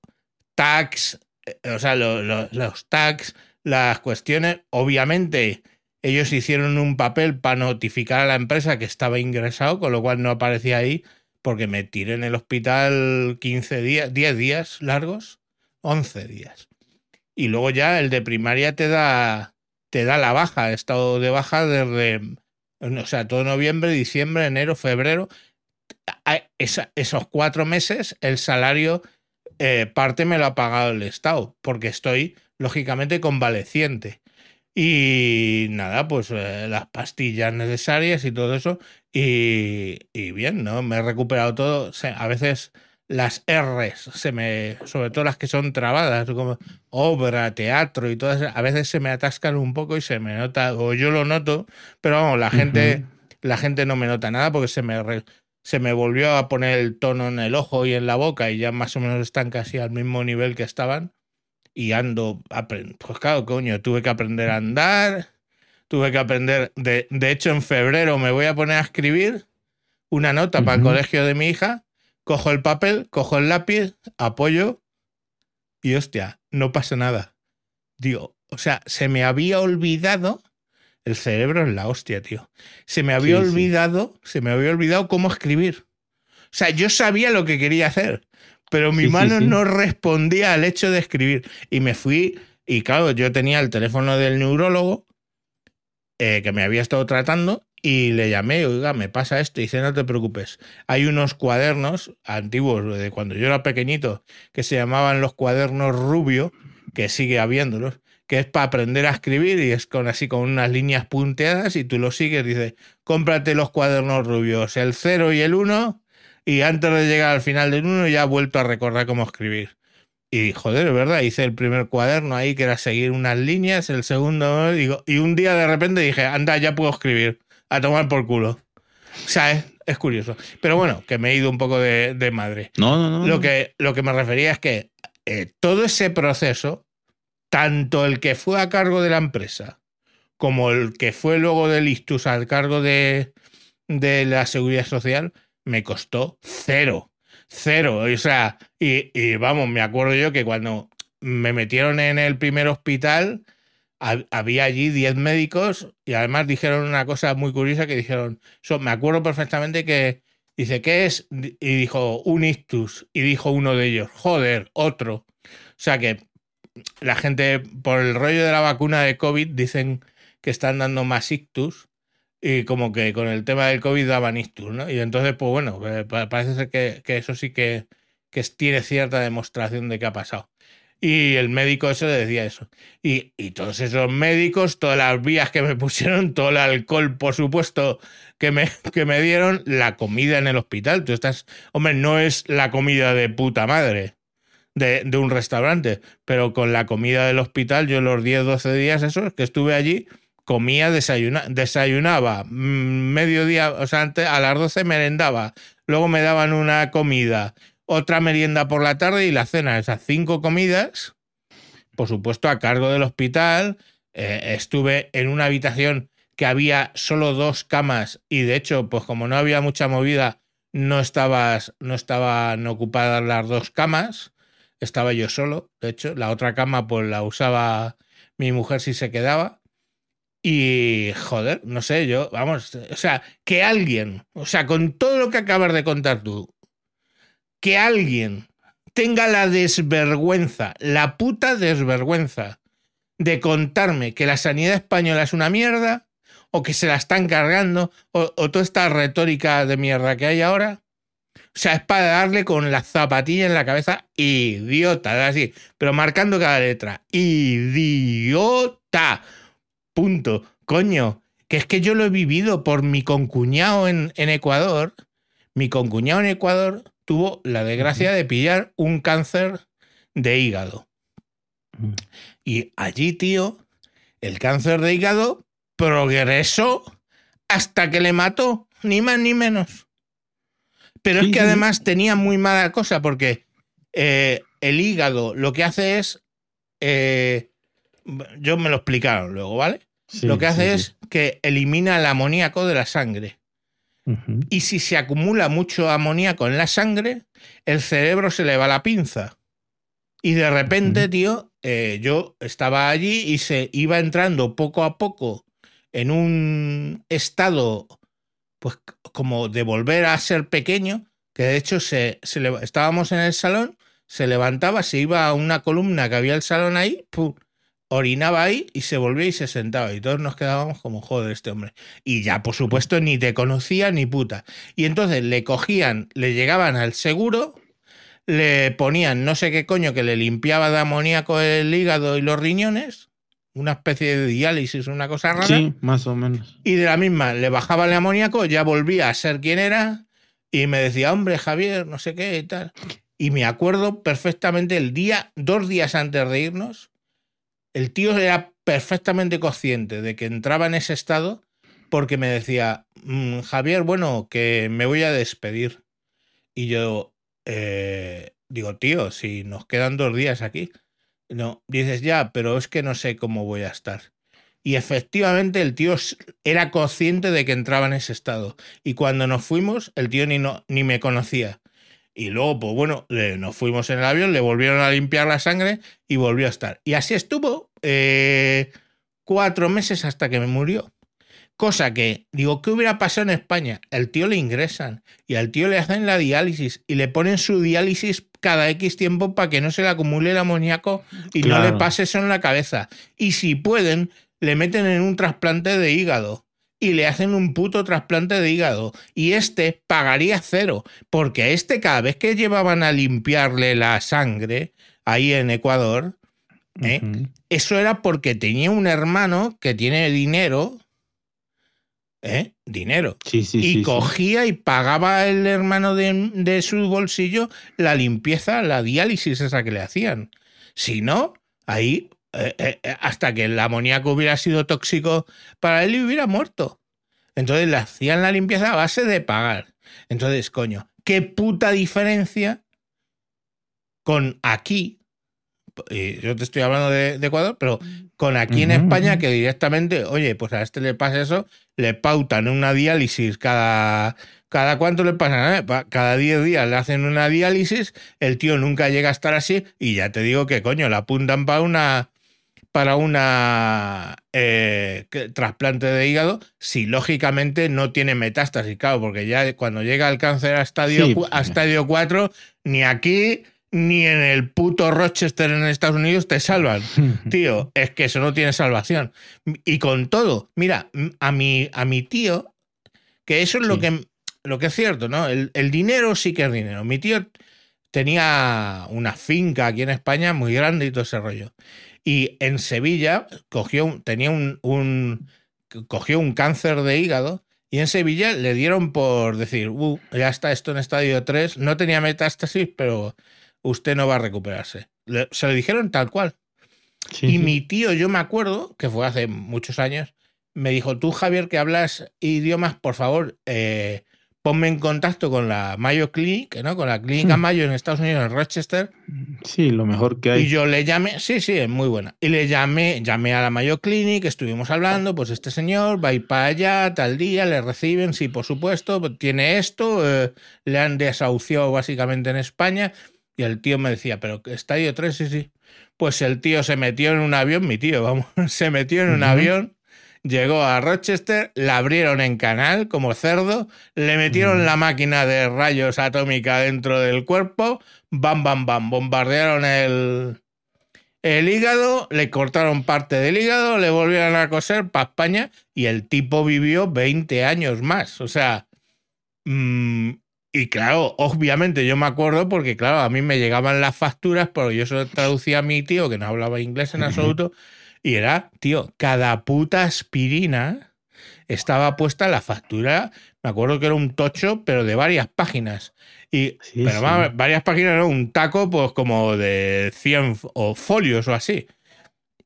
tags, eh, o sea, los tags, las cuestiones. Obviamente, ellos hicieron un papel para notificar a la empresa que estaba ingresado, con lo cual no aparecía ahí, porque me tiré en el hospital 15 días, 10 días largos, 11 días y luego ya el de primaria te da, te da la baja, estado de baja desde, o sea, todo noviembre, diciembre, enero, febrero. esos cuatro meses el salario eh, parte me lo ha pagado el Estado, porque estoy lógicamente convaleciente. Y nada, pues eh, las pastillas necesarias y todo eso. Y, y, bien, ¿no? Me he recuperado todo. A veces las R's, se me, sobre todo las que son trabadas, como obra, teatro y todas, a veces se me atascan un poco y se me nota, o yo lo noto, pero vamos, la gente, la gente no me nota nada porque se me, se me volvió a poner el tono en el ojo y en la boca y ya más o menos están casi al mismo nivel que estaban. Y ando, pues claro, coño, tuve que aprender a andar, tuve que aprender, de, de hecho en febrero me voy a poner a escribir una nota para el colegio de mi hija Cojo el papel, cojo el lápiz, apoyo y hostia, no pasa nada. Digo, o sea, se me había olvidado, el cerebro es la hostia, tío. Se me había olvidado, se me había olvidado cómo escribir. O sea, yo sabía lo que quería hacer, pero mi mano no respondía al hecho de escribir. Y me fui, y claro, yo tenía el teléfono del neurólogo eh, que me había estado tratando y le llamé, oiga, me pasa esto. Y dice, no te preocupes. Hay unos cuadernos antiguos de cuando yo era pequeñito que se llamaban los cuadernos rubio, que sigue habiéndolos, que es para aprender a escribir y es con así con unas líneas punteadas y tú lo sigues. Dice, cómprate los cuadernos rubios, el 0 y el 1 y antes de llegar al final del 1 ya he vuelto a recordar cómo escribir. Y joder, es verdad, hice el primer cuaderno ahí que era seguir unas líneas, el segundo, digo, y un día de repente dije, anda, ya puedo escribir a tomar por culo. O sea, es, curioso. Pero bueno, que me he ido un poco de, madre. No, no, no. Lo que, lo que me refería es que eh, todo ese proceso, tanto el que fue a cargo de la empresa como el que fue luego del Istus al cargo de, de la seguridad social, me costó cero. Cero. O sea, y, y vamos, me acuerdo yo que cuando me metieron en el primer hospital, había allí 10 médicos y además dijeron una cosa muy curiosa que dijeron, me acuerdo perfectamente que dice, ¿qué es? Y dijo, un ictus. Y dijo uno de ellos, joder, otro. O sea que la gente, por el rollo de la vacuna de COVID, dicen que están dando más ictus y como que con el tema del COVID daban ictus, ¿no? Y entonces, pues bueno, eh, parece ser que, eso sí que, que tiene cierta demostración de que ha pasado. Y el médico eso le decía eso. Y, todos esos médicos, todas las vías que me pusieron, todo el alcohol, por supuesto, que me, que me dieron, la comida en el hospital. Tú estás, hombre, no es la comida de puta madre de, de un restaurante, pero con la comida del hospital, yo los 10, 12 días esos que estuve allí, comía, desayuna, desayunaba, mm, mediodía, o sea, antes, a las 12 merendaba, luego me daban una comida otra merienda por la tarde y la cena, esas cinco comidas, por supuesto a cargo del hospital. Eh, estuve en una habitación que había solo dos camas y de hecho, pues como no había mucha movida, no, estabas, no estaban ocupadas las dos camas, estaba yo solo, de hecho, la otra cama pues la usaba mi mujer si se quedaba. Y joder, no sé, yo, vamos, o sea, que alguien, o sea, con todo lo que acabas de contar tú, que alguien tenga la desvergüenza, la puta desvergüenza de contarme que la sanidad española es una mierda o que se la están cargando o, toda esta retórica de mierda que hay ahora. O sea, es para darle con la zapatilla en la cabeza, idiota, así, pero marcando cada letra. Idiota. Punto. Coño, que es que yo lo he vivido por mi concuñado en, Ecuador. Mi concuñado en Ecuador tuvo la desgracia de pillar un cáncer de hígado. Mm. Y allí, tío, el cáncer de hígado progresó hasta que le mató, ni más ni menos. Pero es que además tenía muy mala cosa porque eh, el hígado lo que hace es, eh, yo me lo explicaron luego, ¿vale? lo que hace es que elimina el amoníaco de la sangre. Y si se acumula mucho amoníaco en la sangre, el cerebro se le va la pinza. Y de repente, tío, eh, yo estaba allí y se iba entrando poco a poco en un estado, pues como de volver a ser pequeño, que de hecho se, estábamos en el salón, se levantaba, se iba a una columna que había el salón ahí, ¡pum! Orinaba ahí y se volvía y se sentaba. Y todos nos quedábamos como, joder, este hombre. Y ya, por supuesto, ni te conocía ni puta. Y entonces le cogían, le llegaban al seguro, le ponían no sé qué coño que le limpiaba de amoníaco el hígado y los riñones, una especie de diálisis, una cosa rara. Sí, más o menos. Y de la misma, le bajaba el amoníaco, ya volvía a ser quien era y me decía, hombre, Javier, no sé qué y tal. Y me acuerdo perfectamente el día, dos días antes de irnos, el tío era perfectamente consciente de que entraba en ese estado porque me decía, mm, Javier, bueno, que me voy a despedir. Y yo eh, digo, tío, si nos quedan dos días aquí. No, dices, ya, pero es que no sé cómo voy a estar. Y efectivamente el tío era consciente de que entraba en ese estado. Y cuando nos fuimos, el tío ni, ni me conocía. Y luego, pues bueno, nos fuimos en el avión, le volvieron a limpiar la sangre y volvió a estar. Y así estuvo eh, cuatro meses hasta que me murió. Cosa que, digo, ¿qué hubiera pasado en España? El tío le ingresan y al tío le hacen la diálisis y le ponen su diálisis cada X tiempo para que no se le acumule el amoníaco y no le pase eso en la cabeza. Y si pueden, le meten en un trasplante de hígado y le hacen un puto trasplante de hígado. Y este pagaría cero, porque a este cada vez que llevaban a limpiarle la sangre ahí en Ecuador, ¿eh? eso era porque tenía un hermano que tiene dinero. ¿Eh? Dinero. y cogía y pagaba el hermano de, de su bolsillo la limpieza, la diálisis esa que le hacían. Si no, ahí eh, eh, eh, hasta que el amoníaco hubiera sido tóxico para él y hubiera muerto. Entonces le hacían la limpieza a base de pagar. Entonces, coño, qué puta diferencia con aquí. yo te estoy hablando de, Ecuador, pero con aquí en España que directamente, oye, pues a este le pasa eso, le pautan una diálisis cada, ¿Cada cuánto le pasa? Cada 10 días le hacen una diálisis, el tío nunca llega a estar así y ya te digo que coño, le apuntan para una, para una eh, trasplante de hígado si lógicamente no tiene metástasis, claro, porque ya cuando llega el cáncer a estadio, a estadio 4, ni aquí ni en el puto Rochester en Estados Unidos te salvan. tío, es que eso no tiene salvación. Y con todo, mira, a mi, a mi tío, que eso es lo, que, lo que es cierto, ¿no? El, el dinero sí que es dinero. Mi tío tenía una finca aquí en España muy grande y todo ese rollo. Y en Sevilla cogió, tenía un, cogió un cáncer de hígado y en Sevilla le dieron por decir, uh, ya está esto en estadio 3, no tenía metástasis, pero usted no va a recuperarse. se lo dijeron tal cual. y mi tío, yo me acuerdo, que fue hace muchos años, me dijo, tú Javier, que hablas idiomas, por favor, eh, ponme en contacto con la Mayo Clinic, ¿no? Con la clínica hmm. Mayo en Estados Unidos, en Rochester. Sí, lo mejor que hay. Y yo le llamé, sí, sí, es muy buena. Y le llamé, llamé a la Mayo Clinic, estuvimos hablando, pues este señor va a ir para allá, tal día, le reciben, sí, por supuesto, pues tiene esto, eh, le han desahuciado básicamente en España. Y el tío me decía, pero estadio 3, sí, sí. Pues el tío se metió en un avión, mi tío, vamos, se metió en un avión llegó a Rochester, la abrieron en canal como cerdo, le metieron la máquina de rayos atómica dentro del cuerpo, bam, bam, bam, bombardearon el, el hígado, le cortaron parte del hígado, le volvieron a coser para España y el tipo vivió 20 años más. O sea, mm, y claro, obviamente yo me acuerdo porque, claro, a mí me llegaban las facturas, pero yo solo traducía a mi tío, que no hablaba inglés en absoluto. Y era, tío, cada puta aspirina estaba puesta la factura. Me acuerdo que era un tocho, pero de varias páginas. Y, pero varias páginas, era un taco, pues como de 100 o folios o así.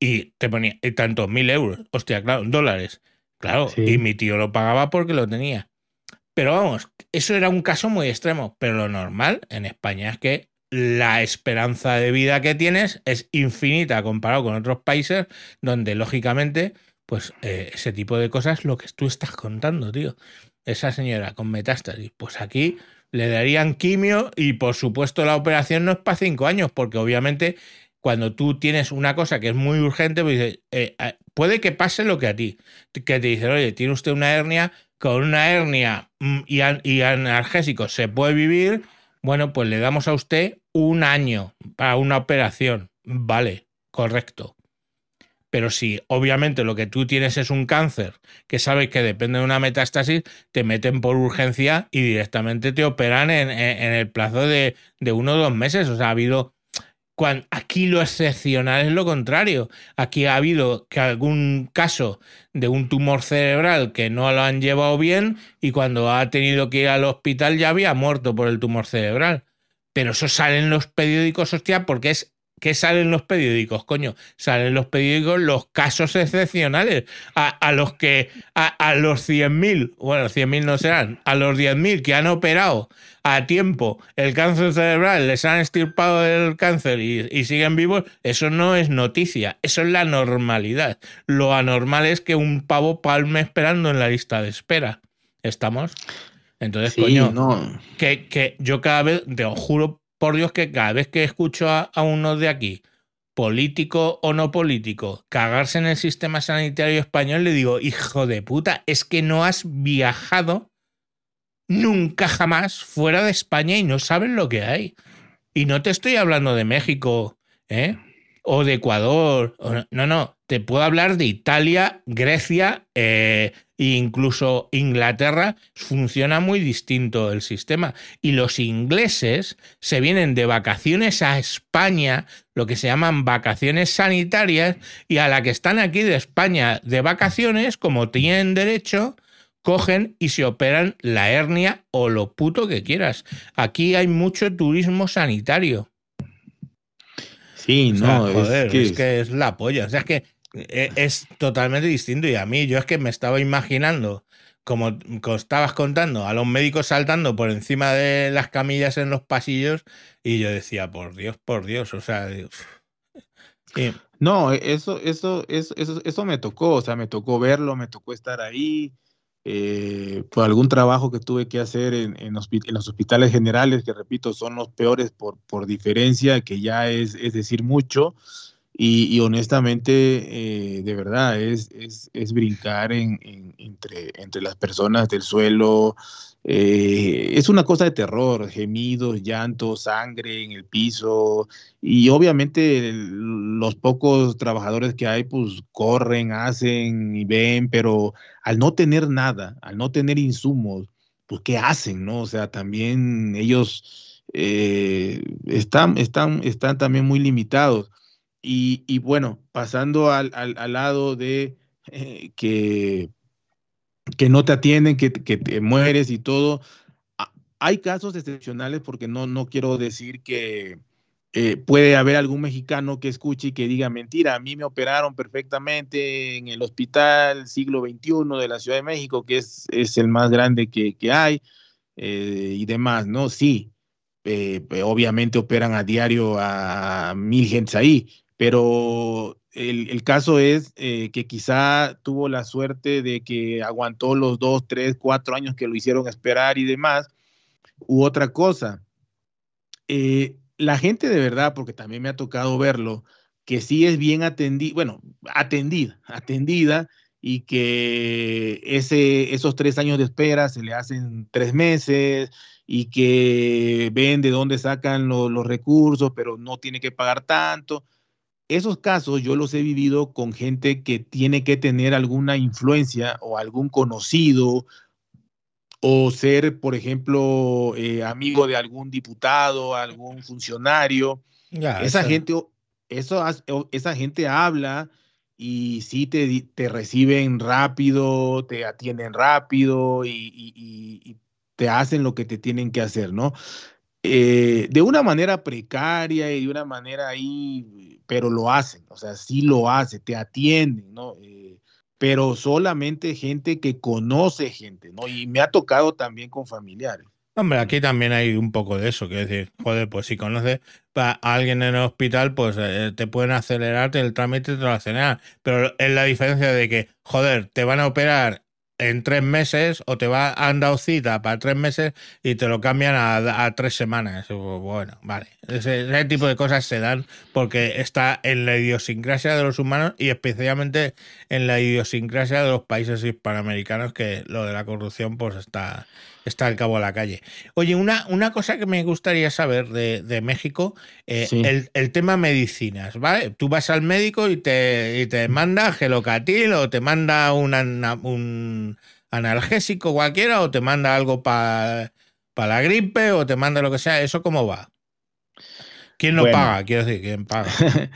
Y te ponía y tantos mil euros. Hostia, claro, dólares. Claro, y mi tío lo pagaba porque lo tenía. Pero vamos, eso era un caso muy extremo. Pero lo normal en España es que la esperanza de vida que tienes es infinita comparado con otros países donde lógicamente pues eh, ese tipo de cosas lo que tú estás contando, tío. Esa señora con metástasis, pues aquí le darían quimio y por supuesto la operación no es para cinco años, porque obviamente cuando tú tienes una cosa que es muy urgente, pues eh, eh, puede que pase lo que a ti, que te dicen, oye, tiene usted una hernia, con una hernia mm, y, y analgésicos se puede vivir, bueno, pues le damos a usted un año para una operación. Vale, correcto. Pero si obviamente lo que tú tienes es un cáncer, que sabes que depende de una metástasis, te meten por urgencia y directamente te operan en, el plazo de, de, uno o dos meses. O sea, ha habido... Cuando, aquí lo excepcional es lo contrario. Aquí ha habido que algún caso de un tumor cerebral que no lo han llevado bien y cuando ha tenido que ir al hospital ya había muerto por el tumor cerebral. Pero eso sale en los periódicos, hostia, porque es ¿Qué salen los periódicos, coño? Salen los periódicos los casos excepcionales. A, los que, a, los 100.000, bueno, 100.000 no serán, a los 10.000 que han operado a tiempo el cáncer cerebral, les han estirpado el cáncer y, y, siguen vivos, eso no es noticia, eso es la normalidad. Lo anormal es que un pavo palme esperando en la lista de espera. ¿Estamos? Entonces, coño, que, que, yo cada vez, te juro por Dios que cada vez que escucho a, uno de aquí, político o no político, cagarse en el sistema sanitario español, le digo, hijo de puta, es que no has viajado nunca jamás fuera de España y no sabes lo que hay. Y no te estoy hablando de México, ¿eh? o de Ecuador. no, no, te puedo hablar de Italia, Grecia eh, e incluso Inglaterra. Funciona muy distinto el sistema. Y los ingleses se vienen de vacaciones a España, lo que se llaman vacaciones sanitarias, y a la que están aquí de España de vacaciones, como tienen derecho, cogen y se operan la hernia o lo puto que quieras. Aquí hay mucho turismo sanitario. Sí, no, es, que... es, la polla. O sea, es que eh, es, totalmente distinto. Y a mí, yo es que me estaba imaginando, como, estabas contando, a los médicos saltando por encima de las camillas en los pasillos, y yo decía, por Dios, por Dios, o sea. No, eso, eso, eso, eso, eso me tocó, o sea, me tocó verlo, me tocó estar ahí eh, por algún trabajo que tuve que hacer en, en, los hospitales generales, que repito, son los peores por, por diferencia, que ya es, es decir mucho. Y, honestamente, eh, de verdad, es, es, es brincar en, entre, entre las personas del suelo. Eh, es una cosa de terror, gemidos, llantos, sangre en el piso. Y obviamente los pocos trabajadores que hay, pues corren, hacen y ven, pero al no tener nada, al no tener insumos, pues ¿qué hacen? ¿no? O sea, también ellos eh, están, están, están también muy limitados. Y, bueno, pasando al, lado de eh, que, que no te atienden, que, te mueres y todo, hay casos excepcionales porque no, no quiero decir que eh, puede haber algún mexicano que escuche y que diga mentira, a mí me operaron perfectamente en el hospital siglo XXI de la Ciudad de México, que es, es el más grande que, hay eh, y demás, ¿no? Sí, obviamente operan a diario a mil gentes ahí, pero el, caso es eh, que quizá tuvo la suerte de que aguantó los dos, tres, cuatro años que lo hicieron esperar y demás, u otra cosa. Eh, la gente de verdad, porque también me ha tocado verlo, que sí es bien atendida, bueno, atendida, atendida, y que ese, esos tres años de espera se le hacen tres meses y que ven de dónde sacan los recursos, pero no tiene que pagar tanto esos casos yo los he vivido con gente que tiene que tener alguna influencia o algún conocido o ser, por ejemplo, eh, amigo de algún diputado, algún funcionario. esa, gente, eso, esa gente habla y sí te, te, reciben rápido, te atienden rápido y, te hacen lo que te tienen que hacer, ¿no? Eh, de una manera precaria y de una manera ahí pero lo hacen, o sea, sí lo hacen, te atienden, ¿no? Eh, pero solamente gente que conoce gente, ¿no? Y me ha tocado también con familiares. Hombre, aquí también hay un poco de eso, que decir, joder, pues si conoces a alguien en el hospital, pues eh, te pueden acelerarte el trámite te lo aceleran. Pero es la diferencia de que, joder, te van a operar en tres meses o te va han dado cita para tres meses y te lo cambian a, tres semanas. Bueno, vale. Ese, tipo de cosas se dan porque está en la idiosincrasia de los humanos y especialmente en la idiosincrasia de los países hispanoamericanos que lo de la corrupción pues está, está al cabo de la calle. Oye, una, una cosa que me gustaría saber de, México, eh, el, el, tema medicinas, ¿vale? Tú vas al médico y te, y te manda gelocatil o te manda un analgésico cualquiera o te manda algo para la gripe o te manda lo que sea. ¿Eso cómo va? ¿Quién lo paga? Quiero decir, ¿quién paga?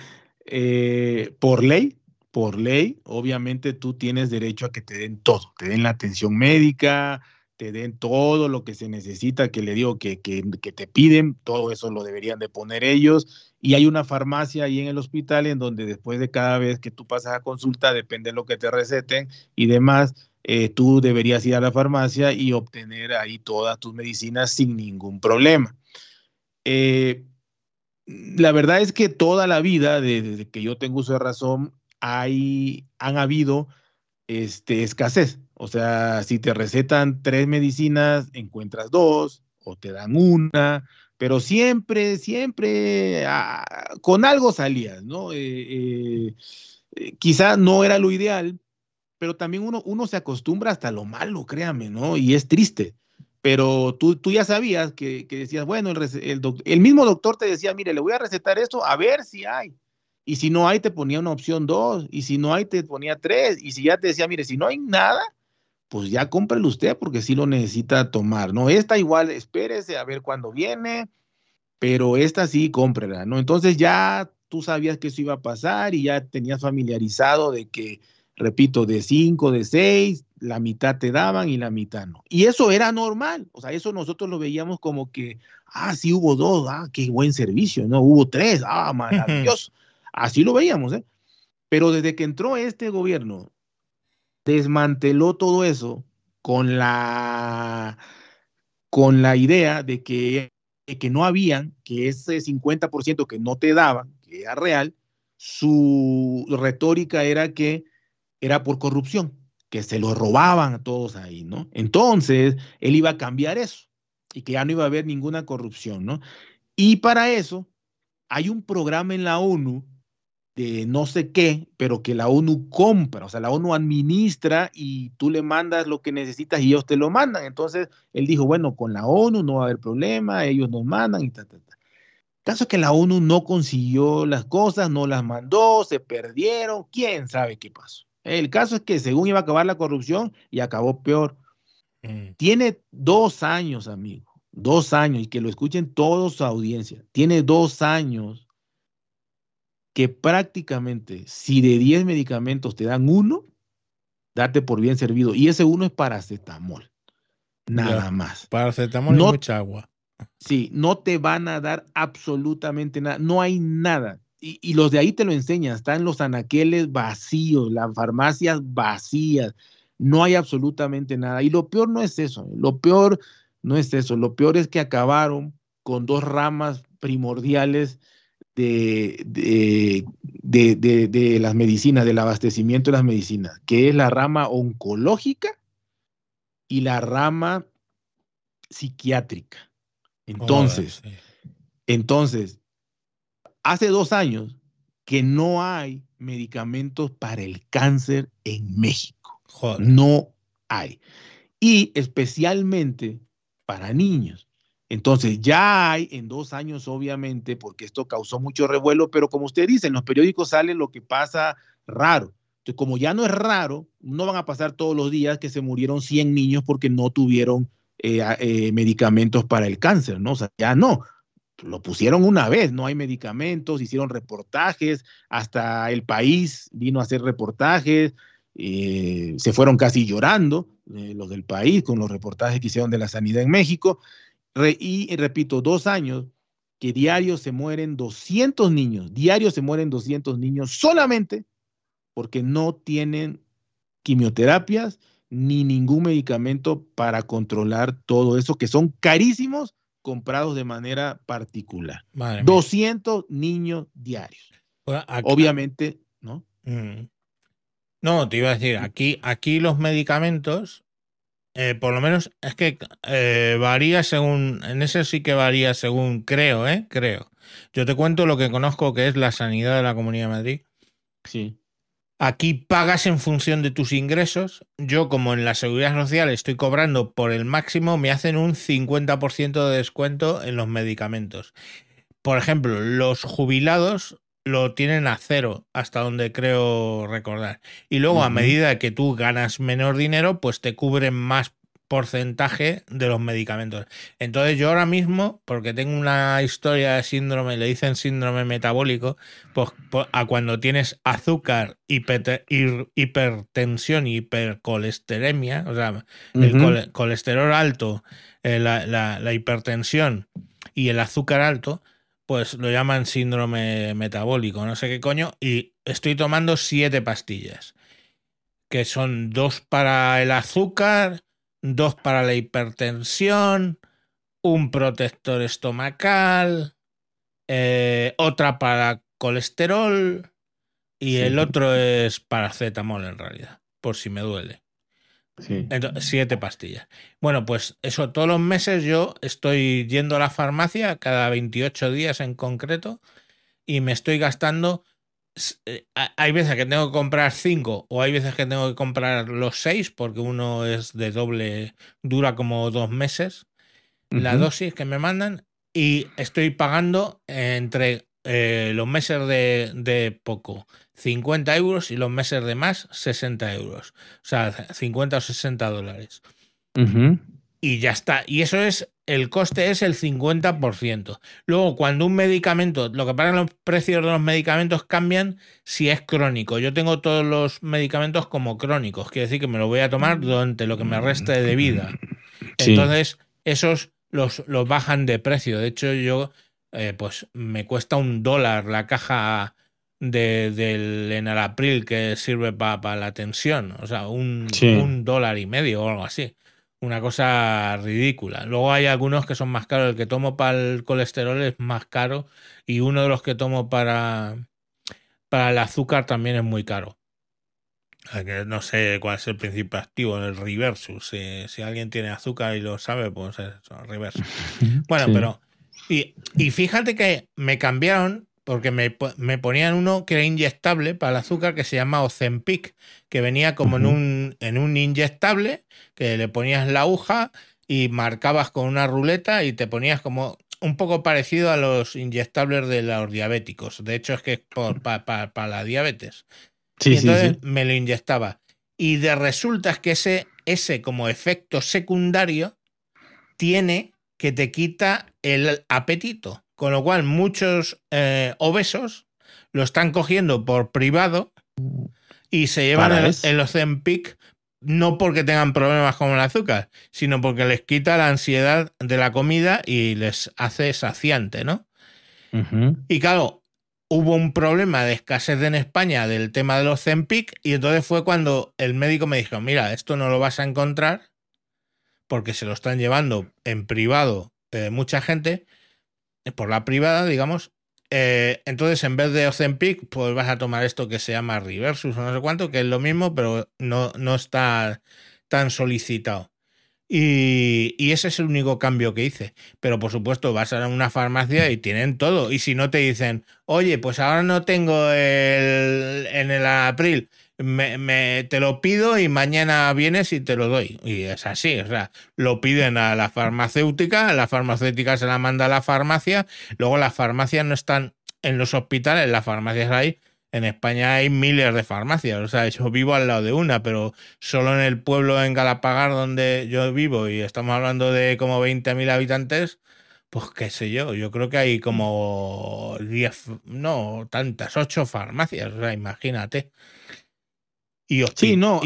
Eh, por ley, por ley, obviamente tú tienes derecho a que te den todo, te den la atención médica, te den todo lo que se necesita, que le digo que, que, te piden, todo eso lo deberían de poner ellos. Y hay una farmacia ahí en el hospital en donde después de cada vez que tú pasas a consulta, depende de lo que te receten y demás, eh, tú deberías ir a la farmacia y obtener ahí todas tus medicinas sin ningún problema. Eh, la verdad es que toda la vida, desde que yo tengo uso de razón, hay, han habido este, escasez. O sea, si te recetan tres medicinas, encuentras dos o te dan una, pero siempre, siempre ah, con algo salías, ¿no? Eh, eh, quizá no era lo ideal, pero también uno, uno se acostumbra hasta lo malo, créame, ¿no? Y es triste pero tú, tú ya sabías que, decías, bueno, el, el, mismo doctor te decía, mire, le voy a recetar esto a ver si hay. Y si no hay, te ponía una opción dos. Y si no hay, te ponía tres. Y si ya te decía, mire, si no hay nada, pues ya cómprelo usted porque sí lo necesita tomar, ¿no? Esta igual, espérese a ver cuándo viene, pero esta sí, cómprela, ¿no? Entonces ya tú sabías que eso iba a pasar y ya tenías familiarizado de que, repito, de cinco, de seis, la mitad te daban y la mitad no. Y eso era normal, o sea, eso nosotros lo veíamos como que, ah, sí hubo dos, ah, qué buen servicio, ¿no? Hubo tres, ah, maravilloso. Así lo veíamos, ¿eh? Pero desde que entró este gobierno, desmanteló todo eso con la, con la idea de que, que no habían, que ese 50% que no te daban, que era real, su retórica era que era por corrupción, que se lo robaban a todos ahí, ¿no? Entonces, él iba a cambiar eso y que ya no iba a haber ninguna corrupción, ¿no? Y para eso hay un programa en la ONU de no sé qué, pero que la ONU compra, o sea, la ONU administra y tú le mandas lo que necesitas y ellos te lo mandan. Entonces, él dijo, bueno, con la ONU no va a haber problema, ellos nos mandan y tal, tal. Caso es que la ONU no consiguió las cosas, no las mandó, se perdieron, quién sabe qué pasó. El caso es que según iba a acabar la corrupción y acabó peor. Mm. Tiene dos años, amigo, dos años, y que lo escuchen todos su audiencia. Tiene dos años que prácticamente si de 10 medicamentos te dan uno, date por bien servido. Y ese uno es paracetamol. Nada más. Paracetamol y mucha agua. Sí, no te van a dar absolutamente nada. No hay nada. Y, los de ahí te lo enseñan. Están los anaqueles vacíos, las farmacias vacías. No hay absolutamente nada. Y lo peor no es eso. Lo peor no es eso. Lo peor es que acabaron con dos ramas primordiales de, de, de, las medicinas, del abastecimiento de las medicinas, que es la rama oncológica y la rama psiquiátrica. Entonces, entonces, hace dos años que no hay medicamentos para el cáncer en México. No hay. Y especialmente para niños. Entonces, ya hay en dos años, obviamente, porque esto causó mucho revuelo, pero como usted dice, en los periódicos sale lo que pasa raro. Como ya no es raro, no van a pasar todos los días que se murieron 100 niños porque no tuvieron eh, eh, medicamentos para el cáncer, ¿no? O sea, ya no. Lo pusieron una vez, no hay medicamentos, hicieron reportajes, hasta el país vino a hacer reportajes, eh, se fueron casi llorando los del país con los reportajes que hicieron de la sanidad en México y repito, dos años que diario se mueren 200 niños, diario se mueren 200 niños solamente porque no tienen quimioterapias ni ningún medicamento para controlar todo eso, que son carísimos comprados de manera particular. 200 niños diarios. Obviamente, ¿no? Mm. No, te iba a decir, aquí, aquí los medicamentos eh, por lo menos es que eh, varía según, en ese sí que varía según, creo, ¿eh? Creo. Yo te cuento lo que conozco que es la sanidad de la Comunidad de Madrid. Sí. Aquí pagas en función de tus ingresos. Yo, como en la seguridad social estoy cobrando por el máximo, me hacen un 50% de descuento en los medicamentos. Por ejemplo, los jubilados lo tienen a cero, hasta donde creo recordar. Y luego, a medida que tú ganas menor dinero, pues te cubren más porcentaje de los medicamentos. Entonces yo ahora mismo, porque tengo una historia de síndrome, le dicen síndrome metabólico, pues, pues a cuando tienes azúcar, hipertensión y hipercolestelemia, o sea, el colesterol alto, eh, la hipertensión y el azúcar alto, pues lo llaman síndrome metabólico, no sé qué coño, y estoy tomando siete pastillas, que son dos para el azúcar, dos para la hipertensión, un protector estomacal, eh, otra para colesterol y el otro es paracetamol en realidad, por si me duele siete pastillas. Bueno, pues eso, todos los meses yo estoy yendo a la farmacia, cada 28 días en concreto, y me estoy gastando. Eh, hay veces que tengo que comprar cinco o hay veces que tengo que comprar los seis porque uno es de doble, dura como dos meses. La dosis que me mandan y estoy pagando entre eh, los meses de, poco 50 euros y los meses de más 60 euros. O sea, 50 o 60 dólares. Y ya está. Y eso es, el coste es el 50%. Luego, cuando un medicamento, lo que que los precios de los medicamentos cambian si es crónico. Yo tengo todos los medicamentos como crónicos, quiere decir que me lo voy a tomar durante lo que me reste de vida. Entonces, esos los, los bajan de precio. De hecho, yo eh, pues me cuesta un dólar la caja de, del Enalapril que sirve para la tensión, o sea, un, un, dólar y medio o algo así. Una cosa ridícula. Luego hay algunos que son más caros. El que tomo para el colesterol es más caro y uno de los que tomo para, para el azúcar también es muy caro. No sé cuál es el principio activo, el reversus. Si, alguien tiene azúcar y lo sabe, pues es el reversus. Bueno, pero y, fíjate que me cambiaron porque me, ponían uno que era inyectable para el azúcar que se llama Ozempic, que venía como en, un, en un inyectable, que le ponías la aguja y marcabas con una ruleta y te ponías como un poco parecido a los inyectables de los diabéticos. De hecho, es que es para la diabetes. y entonces me lo inyectaba. Y de resulta que ese, ese como efecto secundario tiene que te quita el apetito. Con lo cual, muchos eh, obesos lo están cogiendo por privado y se llevan el, el Ozempic no porque tengan problemas con el azúcar, sino porque les quita la ansiedad de la comida y les hace saciante, ¿no? Y claro, hubo un problema de escasez en España del tema de los Zempic y entonces fue cuando el médico me dijo, mira, esto no lo vas a encontrar porque se lo están llevando en privado mucha gente, eh, por la privada, digamos. Eh, entonces, en vez de Ozempic, pues vas a tomar esto que se llama Reversus o no sé cuánto, que es lo mismo, pero no, no está tan solicitado. Y, y, ese es el único cambio que hice. Pero por supuesto, vas a una farmacia y tienen todo. Y si no te dicen, oye, pues ahora no tengo el, en el abril me, te lo pido y mañana vienes y te lo doy. Y es así, o sea, lo piden a la farmacéutica, la farmacéutica se la manda a la farmacia, luego las farmacias no están en los hospitales, las farmacias hay. En España hay miles de farmacias, o sea, yo vivo al lado de una, pero solo en el pueblo en Galapagar donde yo vivo y estamos hablando de como 20.000 habitantes, pues qué sé yo, yo creo que hay como 10, no, tantas, 8 farmacias, o sea, imagínate. Y,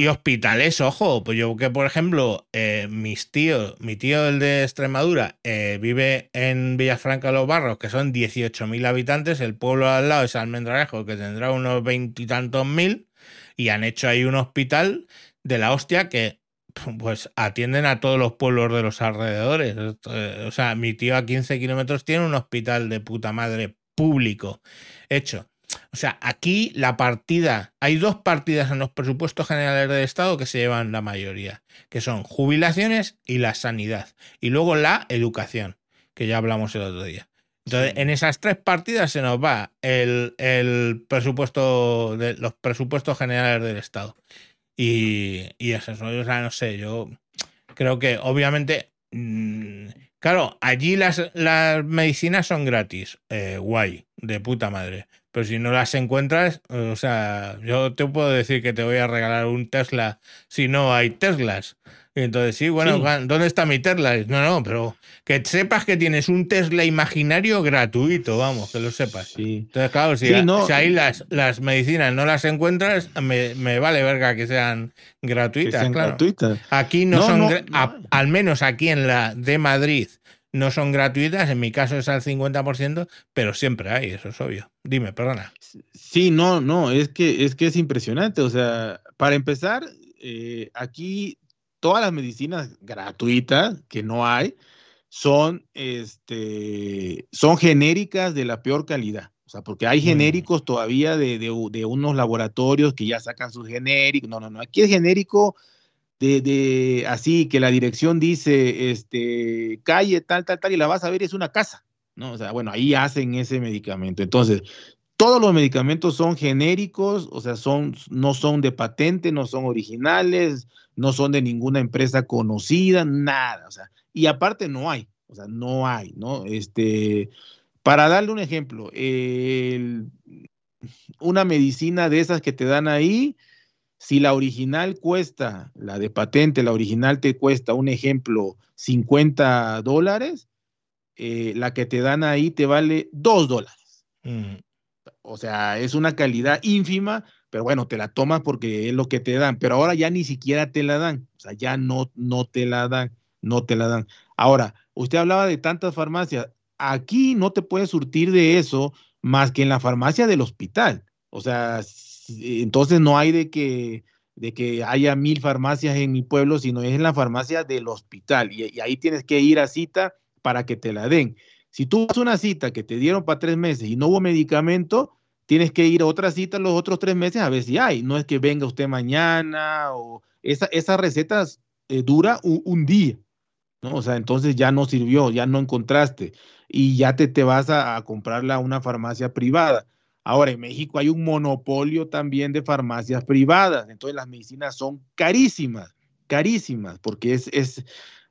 y hospitales, ojo, pues yo que por ejemplo, eh, mis tíos, mi tío el de Extremadura, eh, vive en Villafranca de los Barros, que son 18.000 habitantes, el pueblo al lado es Almendralejo, que tendrá unos veintitantos mil, y han hecho ahí un hospital de la hostia que pues atienden a todos los pueblos de los alrededores. O sea, mi tío a 15 kilómetros tiene un hospital de puta madre público hecho. O sea, aquí la partida, hay dos partidas en los presupuestos generales del Estado que se llevan la mayoría, que son jubilaciones y la sanidad. Y luego la educación, que ya hablamos el otro día. Entonces, en esas tres partidas se nos va el, presupuesto de los presupuestos generales del Estado. Y, y eso, o sea, no sé, yo creo que obviamente, mm, claro, allí las, las medicinas son gratis, eh, guay, de puta madre. Pero si no las encuentras, o sea, yo te puedo decir que te voy a regalar un Tesla si no hay Teslas. Y entonces, sí, bueno, ¿dónde está mi Tesla? No, no, pero que sepas que tienes un Tesla imaginario gratuito, vamos, que lo sepas. Sí. Entonces, claro, si, ahí las, las medicinas no las encuentras, me, vale verga que sean gratuitas, claro. Aquí no, son, al menos aquí en la de Madrid, no son gratuitas, en mi caso es al 50%, pero siempre hay, eso es obvio. Dime, perdona. Sí, no, no, es que es, que es impresionante. O sea, para empezar, eh, aquí todas las medicinas gratuitas, que no hay, son, este, son genéricas de la peor calidad. O sea, porque hay mm. genéricos todavía de, de, unos laboratorios que ya sacan sus genéricos. No, no, no. Aquí es genérico de, así que la dirección dice, este, calle tal, tal, tal, y la vas a ver, es una casa, ¿no? O sea, bueno, ahí hacen ese medicamento. Entonces, todos los medicamentos son genéricos, o sea, son, no son de patente, no son originales, no son de ninguna empresa conocida, nada, o sea, y aparte no hay, o sea, no hay, ¿no? Este, Para darle un ejemplo, una medicina de esas que te dan ahí, si la original cuesta, la de patente, la original te cuesta, un ejemplo, 50 dólares, eh, la que te dan ahí te vale 2 dólares. Mm. O sea, es una calidad ínfima, pero bueno, te la tomas porque es lo que te dan, pero ahora ya ni siquiera te la dan, o sea, ya no, no te la dan, no te la dan. Ahora, usted hablaba de tantas farmacias, aquí no te puedes surtir de eso más que en la farmacia del hospital. O sea, entonces no hay de que, de que haya mil farmacias en mi pueblo, sino es en la farmacia del hospital. Y, ahí tienes que ir a cita para que te la den. Si tú vas a una cita que te dieron para tres meses y no hubo medicamento, tienes que ir a otra cita los otros tres meses a ver si hay. No es que venga usted mañana o esa, esa receta eh, dura un, día. ¿no? O sea, entonces ya no sirvió, ya no encontraste y ya te, te vas a, comprarla a una farmacia privada. Ahora, en México hay un monopolio también de farmacias privadas, entonces las medicinas son carísimas, carísimas, porque es, es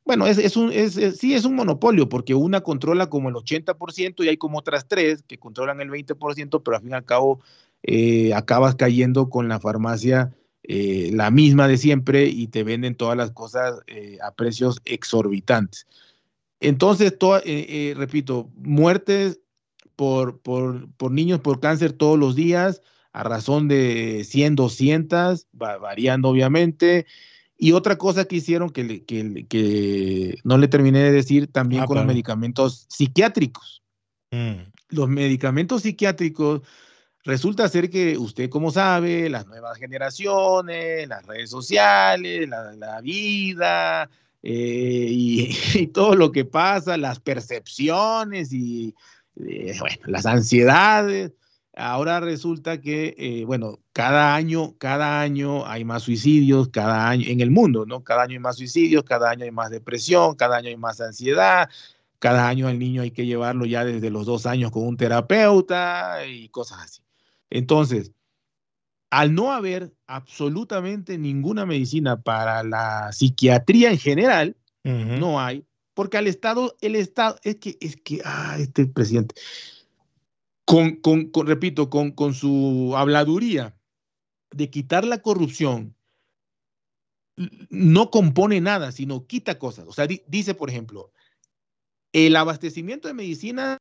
bueno, es, es un, sí es un monopolio, porque una controla como el 80% y hay como otras tres que controlan el 20%, pero al fin y al cabo eh, acabas cayendo con la farmacia eh, la misma de siempre y te venden todas las cosas eh, a precios exorbitantes. Entonces, eh, repito, muertes por, por, niños por cáncer todos los días, a razón de 100, 200, variando obviamente. Y otra cosa que hicieron que, que, no le terminé de decir también ah, con los medicamentos psiquiátricos. Mm. Los medicamentos psiquiátricos resulta ser que usted, como sabe, las nuevas generaciones, las redes sociales, la, la vida, eh, y, todo lo que pasa, las percepciones y eh, bueno, las ansiedades. Ahora resulta que, eh, bueno, cada año, cada año hay más suicidios, cada año en el mundo, ¿no? Cada año hay más suicidios, cada año hay más depresión, cada año hay más ansiedad, cada año al niño hay que llevarlo ya desde los dos años con un terapeuta y cosas así. Entonces, al no haber absolutamente ninguna medicina para la psiquiatría en general, no hay, porque al Estado, el Estado, es que, es que, ah, este presidente, con, con, repito, con, con su habladuría de quitar la corrupción, no compone nada, sino quita cosas. O sea, dice, por ejemplo, el abastecimiento de medicina,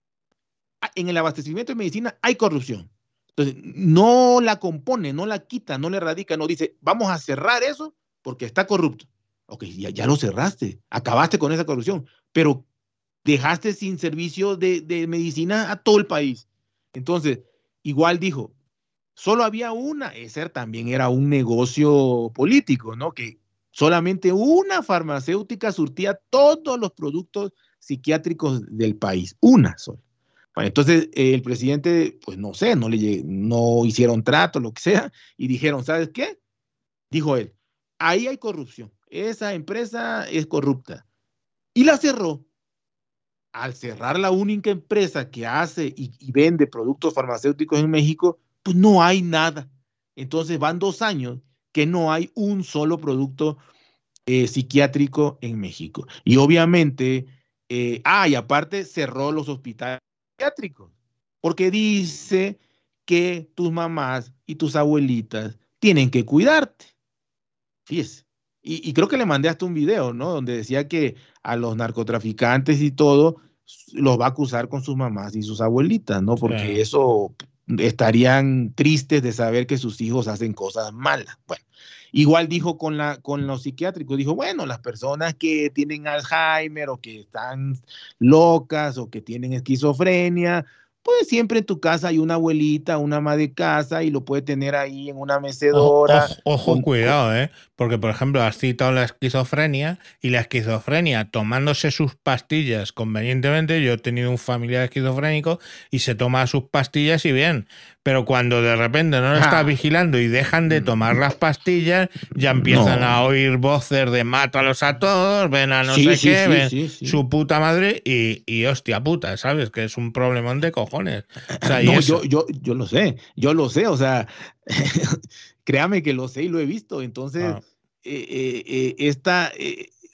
en el abastecimiento de medicina hay corrupción. Entonces, no la compone, no la quita, no le erradica, no dice, vamos a cerrar eso porque está corrupto. Ok, ya, lo cerraste, acabaste con esa corrupción, pero dejaste sin servicio de, medicina a todo el país. Entonces, igual dijo, solo había una, ese también era un negocio político, ¿no? Que solamente una farmacéutica surtía todos los productos psiquiátricos del país, una sola entonces el presidente, pues no sé, no, le, no hicieron trato, lo que sea, y dijeron, ¿sabes qué? Dijo él, ahí hay corrupción, esa empresa es corrupta. Y la cerró. Al cerrar la única empresa que hace y, vende productos farmacéuticos en México, pues no hay nada. Entonces van dos años que no hay un solo producto eh, psiquiátrico en México. Y obviamente, eh, ah, y aparte cerró los hospitales porque dice que tus mamás y tus abuelitas tienen que cuidarte. Fíjese. Y, creo que le mandé hasta un video, ¿no? Donde decía que a los narcotraficantes y todo los va a acusar con sus mamás y sus abuelitas, ¿no? Porque eso estarían tristes de saber que sus hijos hacen cosas malas. Bueno, igual dijo con, la, con los psiquiátricos, dijo, bueno, las personas que tienen Alzheimer o que están locas o que tienen esquizofrenia, pues siempre en tu casa hay una abuelita, una ama de casa y lo puede tener ahí en una mecedora. Ojo, cuidado, ¿eh? Porque, por ejemplo, has citado la esquizofrenia y la esquizofrenia tomándose sus pastillas convenientemente. Yo he tenido un familiar esquizofrénico y se toma sus pastillas y bien. Pero cuando de repente no lo está ah. vigilando y dejan de tomar las pastillas, ya empiezan a oír voces de mátalos a todos, ven a no sé qué, ven su puta madre y, y, hostia puta, ¿sabes? Que es un problemón de cojones. no, yo, yo, yo lo sé, yo lo sé, o sea, créame que lo sé y lo he visto. Entonces, ah. eh, eh, eh, esta,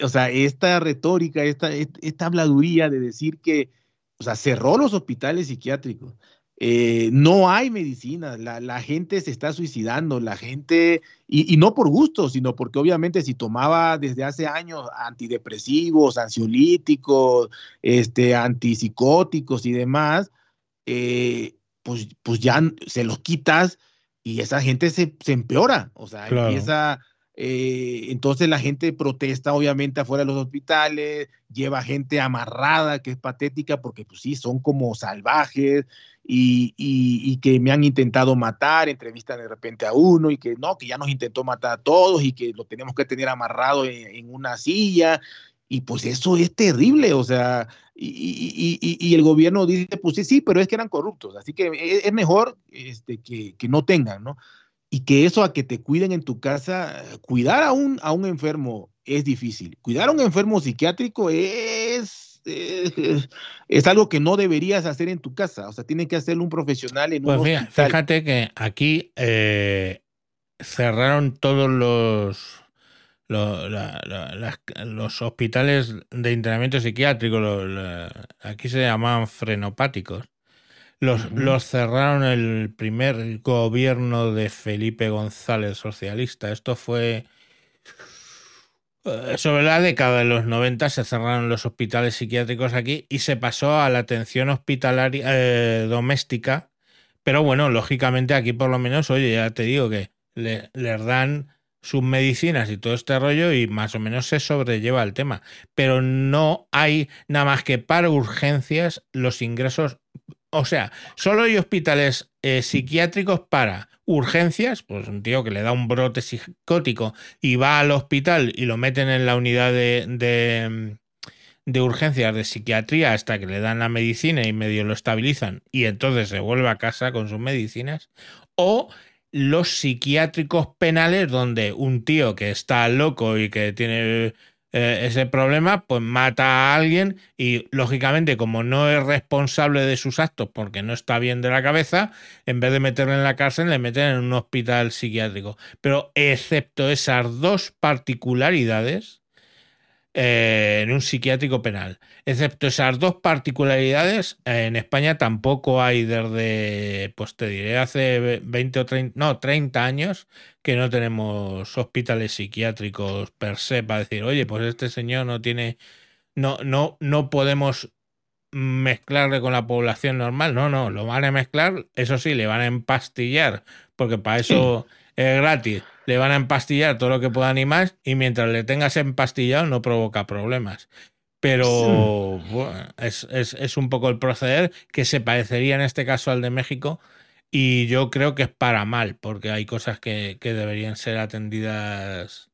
o sea, esta retórica, esta, esta habladuría de decir que o sea, cerró los hospitales psiquiátricos. Eh, no hay medicina, la, gente se está suicidando, la gente, y, no por gusto, sino porque obviamente si tomaba desde hace años antidepresivos, ansiolíticos, este, antipsicóticos y demás, eh, pues, pues ya se los quitas y esa gente se, empeora, o sea, empieza eh, entonces la gente protesta obviamente afuera de los hospitales, lleva gente amarrada, que es patética, porque pues sí, son como salvajes y, que me han intentado matar, entrevistan de repente a uno y que no, que ya nos intentó matar a todos y que lo tenemos que tener amarrado en, una silla. Y pues eso es terrible, o sea, y, el gobierno dice, pues sí, sí, pero es que eran corruptos, así que es, mejor este, que, que no tengan, ¿no? y que eso a que te cuiden en tu casa, cuidar a un, a un enfermo es difícil. Cuidar a un enfermo psiquiátrico es, es, algo que no deberías hacer en tu casa. O sea, tiene que hacerlo un profesional en pues un Fíjate que aquí eh, cerraron todos los, los, hospitales de internamiento psiquiátrico. aquí se llamaban frenopáticos los, cerraron el primer gobierno de Felipe González socialista. Esto fue sobre la década de los 90 se cerraron los hospitales psiquiátricos aquí y se pasó a la atención hospitalaria eh, doméstica. Pero bueno, lógicamente aquí por lo menos, oye, ya te digo que le, les dan sus medicinas y todo este rollo y más o menos se sobrelleva el tema. Pero no hay nada más que para urgencias los ingresos o sea, solo hay hospitales eh, psiquiátricos para urgencias, pues un tío que le da un brote psicótico y va al hospital y lo meten en la unidad de, de, de urgencias de psiquiatría hasta que le dan la medicina y medio lo estabilizan y entonces se vuelve a casa con sus medicinas. O los psiquiátricos penales donde un tío que está loco y que tiene eh, ese problema, pues mata a alguien y lógicamente como no es responsable de sus actos porque no está bien de la cabeza, en vez de meterle en la cárcel le meten en un hospital psiquiátrico. Pero excepto esas dos particularidades, eh, en un psiquiátrico penal. Excepto esas dos particularidades, en España tampoco hay desde, pues te diré, hace 20 o 30, no, 30 años que no tenemos hospitales psiquiátricos per se para decir, oye, pues este señor no tiene, no, no, no podemos mezclarle con la población normal. No, no, lo van a mezclar, eso sí, le van a empastillar, porque para eso es gratis le van a empastillar todo lo que puedan y más, y mientras le tengas empastillado no provoca problemas. Pero es, un poco el proceder que se parecería en este caso al de México, y yo creo que es para mal, porque hay cosas que, que deberían ser atendidas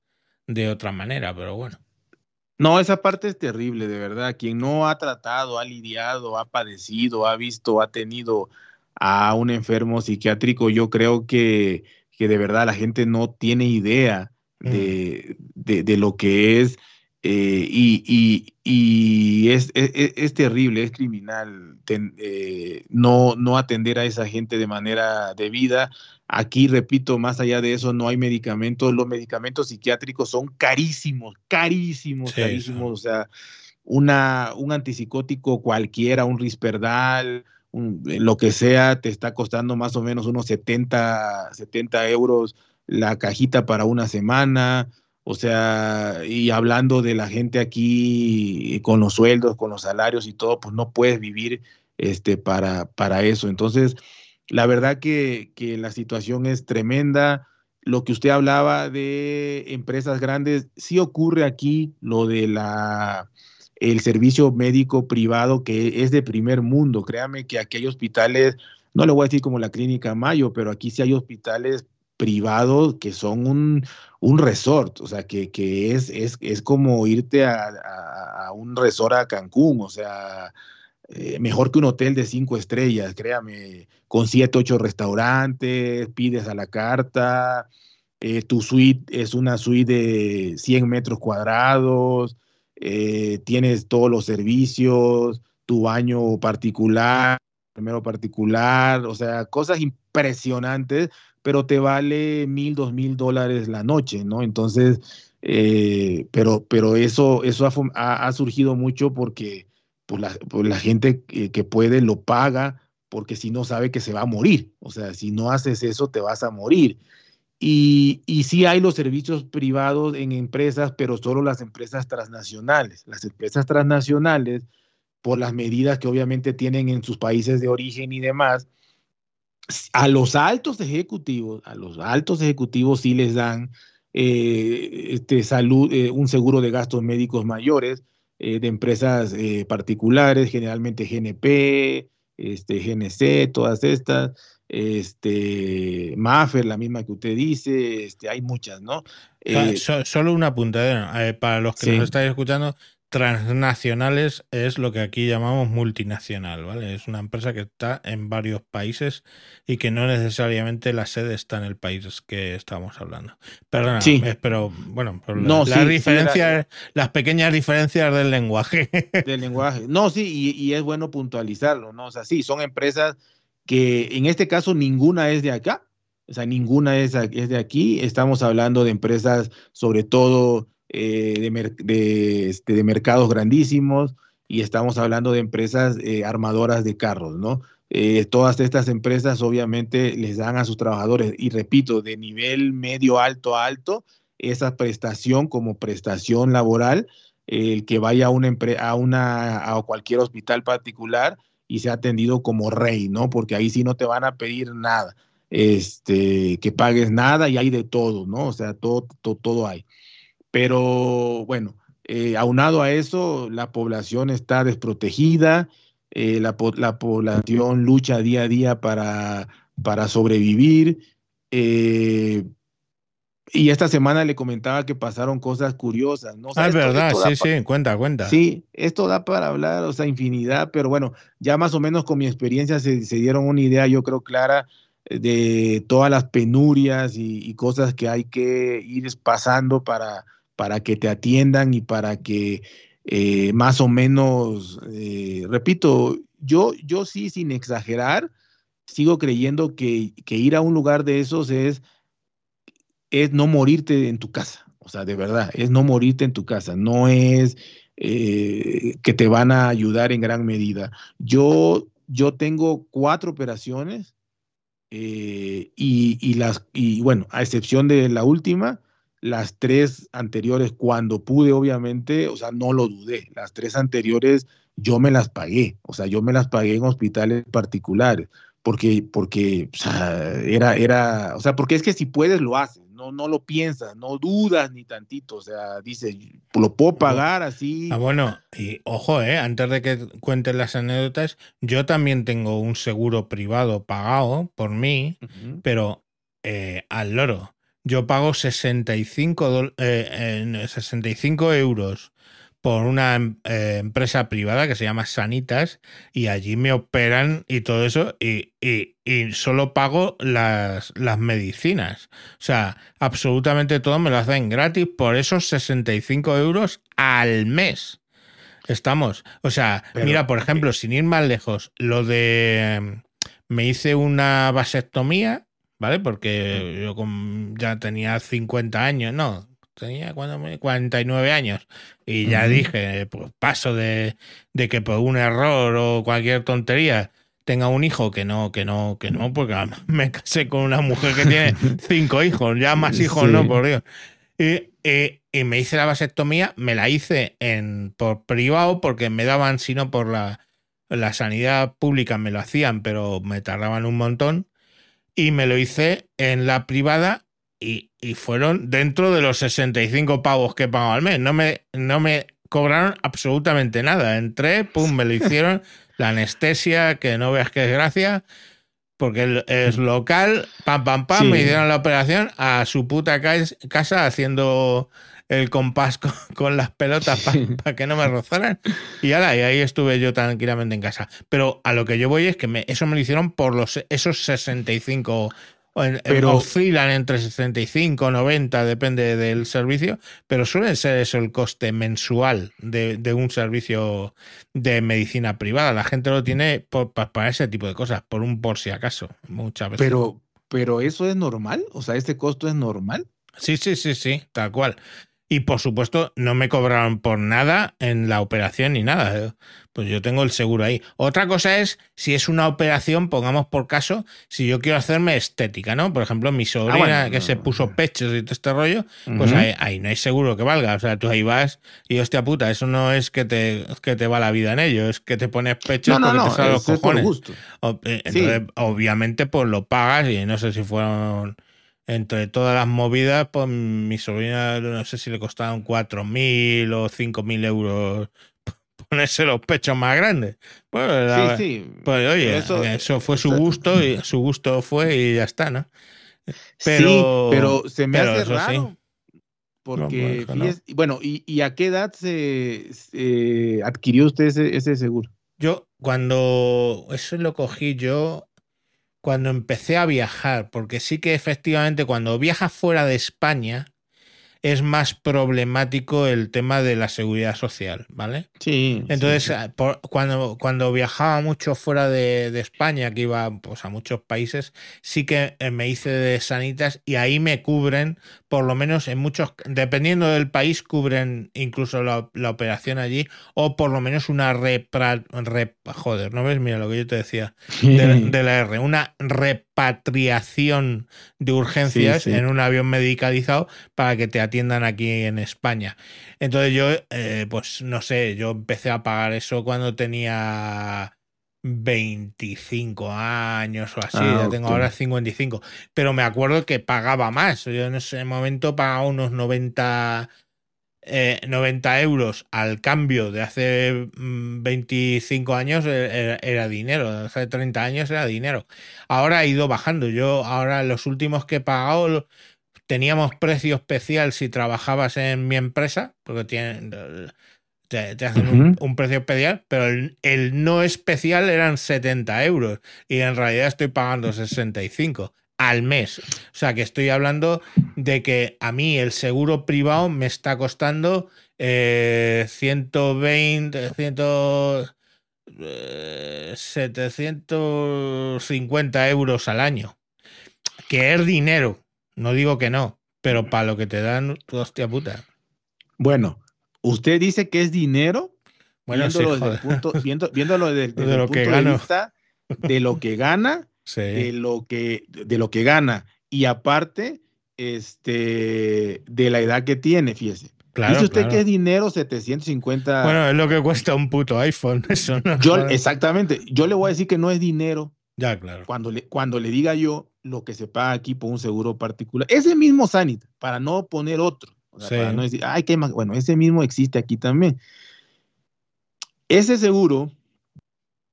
de otra manera, pero bueno. No, esa parte es terrible, de verdad. Quien no ha tratado, ha lidiado, ha padecido, ha visto, ha tenido a un enfermo psiquiátrico, yo creo que que de verdad la gente no tiene idea mm. de, lo que es eh, y, es, e, e, es, terrible, es criminal eh, no, no atender a esa gente de manera debida. Aquí, repito, más allá de eso, no hay medicamentos. Los medicamentos psiquiátricos son carísimos, carísimos, carísimos. O sea, una, un antipsicótico cualquiera, un risperdal, lo que sea, te está costando más o menos unos 70, 70 euros la cajita para una semana. O sea, y hablando de la gente aquí con los sueldos, con los salarios y todo, pues no puedes vivir este, para, para eso. Entonces, la verdad que, que la situación es tremenda. Lo que usted hablaba de empresas grandes, sí ocurre aquí lo de la el servicio médico privado que es de primer mundo. Créame que aquí hay hospitales, no le voy a decir como la clínica Mayo, pero aquí sí hay hospitales privados que son un, un resort, o sea, que, que es, es, es, como irte a, un resort a Cancún, o sea, eh, mejor que un hotel de cinco estrellas, créame, con siete, ocho restaurantes, pides a la carta, eh, tu suite es una suite de 100 metros cuadrados, eh, tienes todos los servicios, tu baño particular, primero particular, o sea, cosas impresionantes, pero te vale mil, dos mil dólares la noche, ¿no? Entonces, eh, pero, pero eso, eso ha, surgido mucho porque pues la, pues la gente que, puede lo paga porque si no sabe que se va a morir. O sea, si no haces eso, te vas a morir. Y, sí hay los servicios privados en empresas, pero solo las empresas transnacionales. Las empresas transnacionales, por las medidas que obviamente tienen en sus países de origen y demás, a los altos ejecutivos, a los altos ejecutivos sí les dan eh, este, salud, eh, un seguro de gastos médicos mayores eh, de empresas particulares, generalmente GNP, este, GNC, todas estas, este, Maffer, la misma que usted dice, este, hay muchas, ¿no? solo una punta, para los que nos estáis escuchando, transnacionales es lo que aquí llamamos multinacional, ¿vale? Es una empresa que está en varios países y que no necesariamente la sede está en el país que estamos hablando. Perdona, sí. pero bueno, no, las diferencias, las pequeñas diferencias del lenguaje. Del lenguaje. No, sí, y, es bueno puntualizarlo, ¿no? O sea, sí, son empresas que en este caso ninguna es de acá, o sea, ninguna es, de aquí. Estamos hablando de empresas sobre todo eh, de, este, de, mercados grandísimos y estamos hablando de empresas eh, armadoras de carros, ¿no? Eh, todas estas empresas obviamente les dan a sus trabajadores, y repito, de nivel medio alto alto, esa prestación como prestación laboral, el que vaya a una, a una a cualquier hospital particular y sea atendido como rey, ¿no? Porque ahí sí no te van a pedir nada, este, que pagues nada y hay de todo, ¿no? O sea, todo, todo, todo hay. Pero bueno, eh, aunado a eso, la población está desprotegida, eh, la, población lucha día a día para, para sobrevivir. Eh, y esta semana le comentaba que pasaron cosas curiosas, ¿no? ah, es verdad, sí, sí, cuenta, cuenta. Sí, esto da para hablar, o sea, infinidad, pero bueno, ya más o menos con mi experiencia se, dieron una idea, yo creo, clara de todas las penurias y cosas que hay que ir pasando para, para que te atiendan y para que eh, más o menos, eh, repito, yo, yo sí, sin exagerar, sigo creyendo que, ir a un lugar de esos es, es no morirte en tu casa. O sea, de verdad, es no morirte en tu casa, no es eh, que te van a ayudar en gran medida. Yo, yo tengo cuatro operaciones y, y, las, y bueno, a excepción de la última, las tres anteriores, cuando pude, obviamente, o sea, no lo dudé. Las tres anteriores yo me las pagué, o sea, yo me las pagué en hospitales particulares, porque, porque, era, era, o sea, porque es que si puedes lo haces, no, no lo piensas, no dudas ni tantito, o sea, dices, lo puedo pagar así. Ah, bueno, y ojo, eh, antes de que cuentes las anécdotas, yo también tengo un seguro privado pagado por mí, pero eh, al loro. Yo pago 65, 65 eh, euros por una eh, empresa privada que se llama Sanitas y allí me operan y todo eso y, solo pago las, las, medicinas. O sea, absolutamente todo me lo hacen gratis por esos 65 euros al mes. Estamos. O sea, mira, por ejemplo, sin ir más lejos, lo de... Em, me hice una vasectomía ¿vale? Porque yo ya tenía 50 años, no, tenía cuando 49 años. Y ya dije, pues paso de, que por un error o cualquier tontería tenga un hijo que no, que no, que no, porque me casé con una mujer que tiene cinco hijos, ya más hijos no, por Dios. Y, y, me hice la vasectomía, me la hice en por privado porque me daban, sino por la, la sanidad pública me lo hacían, pero me tardaban un montón. Y me lo hice en la privada y, fueron dentro de los 65 pavos que he pagado al mes. No me, no me cobraron absolutamente nada. Entré, pum, me lo hicieron. La anestesia, que no veas qué desgracia, porque es local, pam, pam, pam, me hicieron la operación a su puta casa haciendo el compás con, las pelotas para que no me rozaran. Y, ala, y ahí estuve yo tranquilamente en casa. Pero a lo que yo voy es que me, eso me lo hicieron por los, esos 65 pero oscilan entre 65 90, depende del servicio, pero suele ser eso el coste mensual de, un servicio de medicina privada. La gente lo tiene para ese tipo de cosas, por un por si acaso, muchas veces. Pero, pero eso es normal, o sea, este costo es normal. Sí, sí, sí, sí, tal cual. Y por supuesto, no me cobraron por nada en la operación ni nada. Pues yo tengo el seguro ahí. Otra cosa es si es una operación, pongamos por caso, si yo quiero hacerme estética, ¿no? Por ejemplo, mi sobrina que se puso pechos y todo este rollo, pues ahí, no hay seguro que valga. O sea, tú ahí vas y hostia puta, eso no es que te, que te va la vida en ello, es que te pones pechos porque te salen los cojones. Eh, entonces, obviamente, pues lo pagas y no sé si fueron entre todas las movidas, pues mi sobrina no sé si le costaron 4.000 o 5.000 euros ponerse los pechos más grandes. Pues, sí, sí. Pues oye, eso, fue su gusto y su gusto fue y ya está, ¿no? Pero, sí, pero se me hace raro. Porque, bueno, ¿y, a qué edad se, adquirió usted ese, ese seguro? Yo, cuando eso lo cogí yo cuando empecé a viajar, porque sí que efectivamente cuando viajas fuera de España es más problemático el tema de la seguridad social, ¿vale? Sí. Entonces, eh, cuando, cuando viajaba mucho fuera de, España, que iba pues, a muchos países, sí que eh, me hice de sanitas y ahí me cubren, por lo menos en muchos, dependiendo del país, cubren incluso la, operación allí, o por lo menos una repra, joder, ¿no ves? Mira lo que yo te decía de, la R, una repatriación de urgencias en un avión medicalizado para que te atiendan aquí en España. Entonces yo, eh, pues no sé, yo empecé a pagar eso cuando tenía 25 años o así, ah, ya tengo ahora 55, pero me acuerdo que pagaba más, yo en ese momento pagaba unos 90, 90 eh, euros al cambio de hace 25 mm, años eh, era, dinero, hace 30 años era dinero. Ahora ha ido bajando, yo ahora los últimos que he pagado teníamos precio especial si trabajabas en mi empresa, porque tienen te, hacen un, precio especial, pero el, no especial eran 70 euros y en realidad estoy pagando 65 al mes. O sea que estoy hablando de que a mí el seguro privado me está costando 120, 750 euros al año. Que es dinero, no digo que no, pero para lo que te dan, hostia puta. Bueno, Usted dice que es dinero, bueno, viéndolo, desde el punto, viéndolo desde, de lo que de vista de lo que gana, de, lo que, de lo que gana, y aparte este, de la edad que tiene, fíjese. Dice usted que es dinero 750. Bueno, es lo que cuesta un puto iPhone. Eso yo, exactamente. Yo le voy a decir que no es dinero. Ya, claro. Cuando le, cuando le diga yo lo que se paga aquí por un seguro particular. Ese mismo Sanit, para no poner otro no decir, ay, qué más. Bueno, ese mismo existe aquí también. Ese seguro,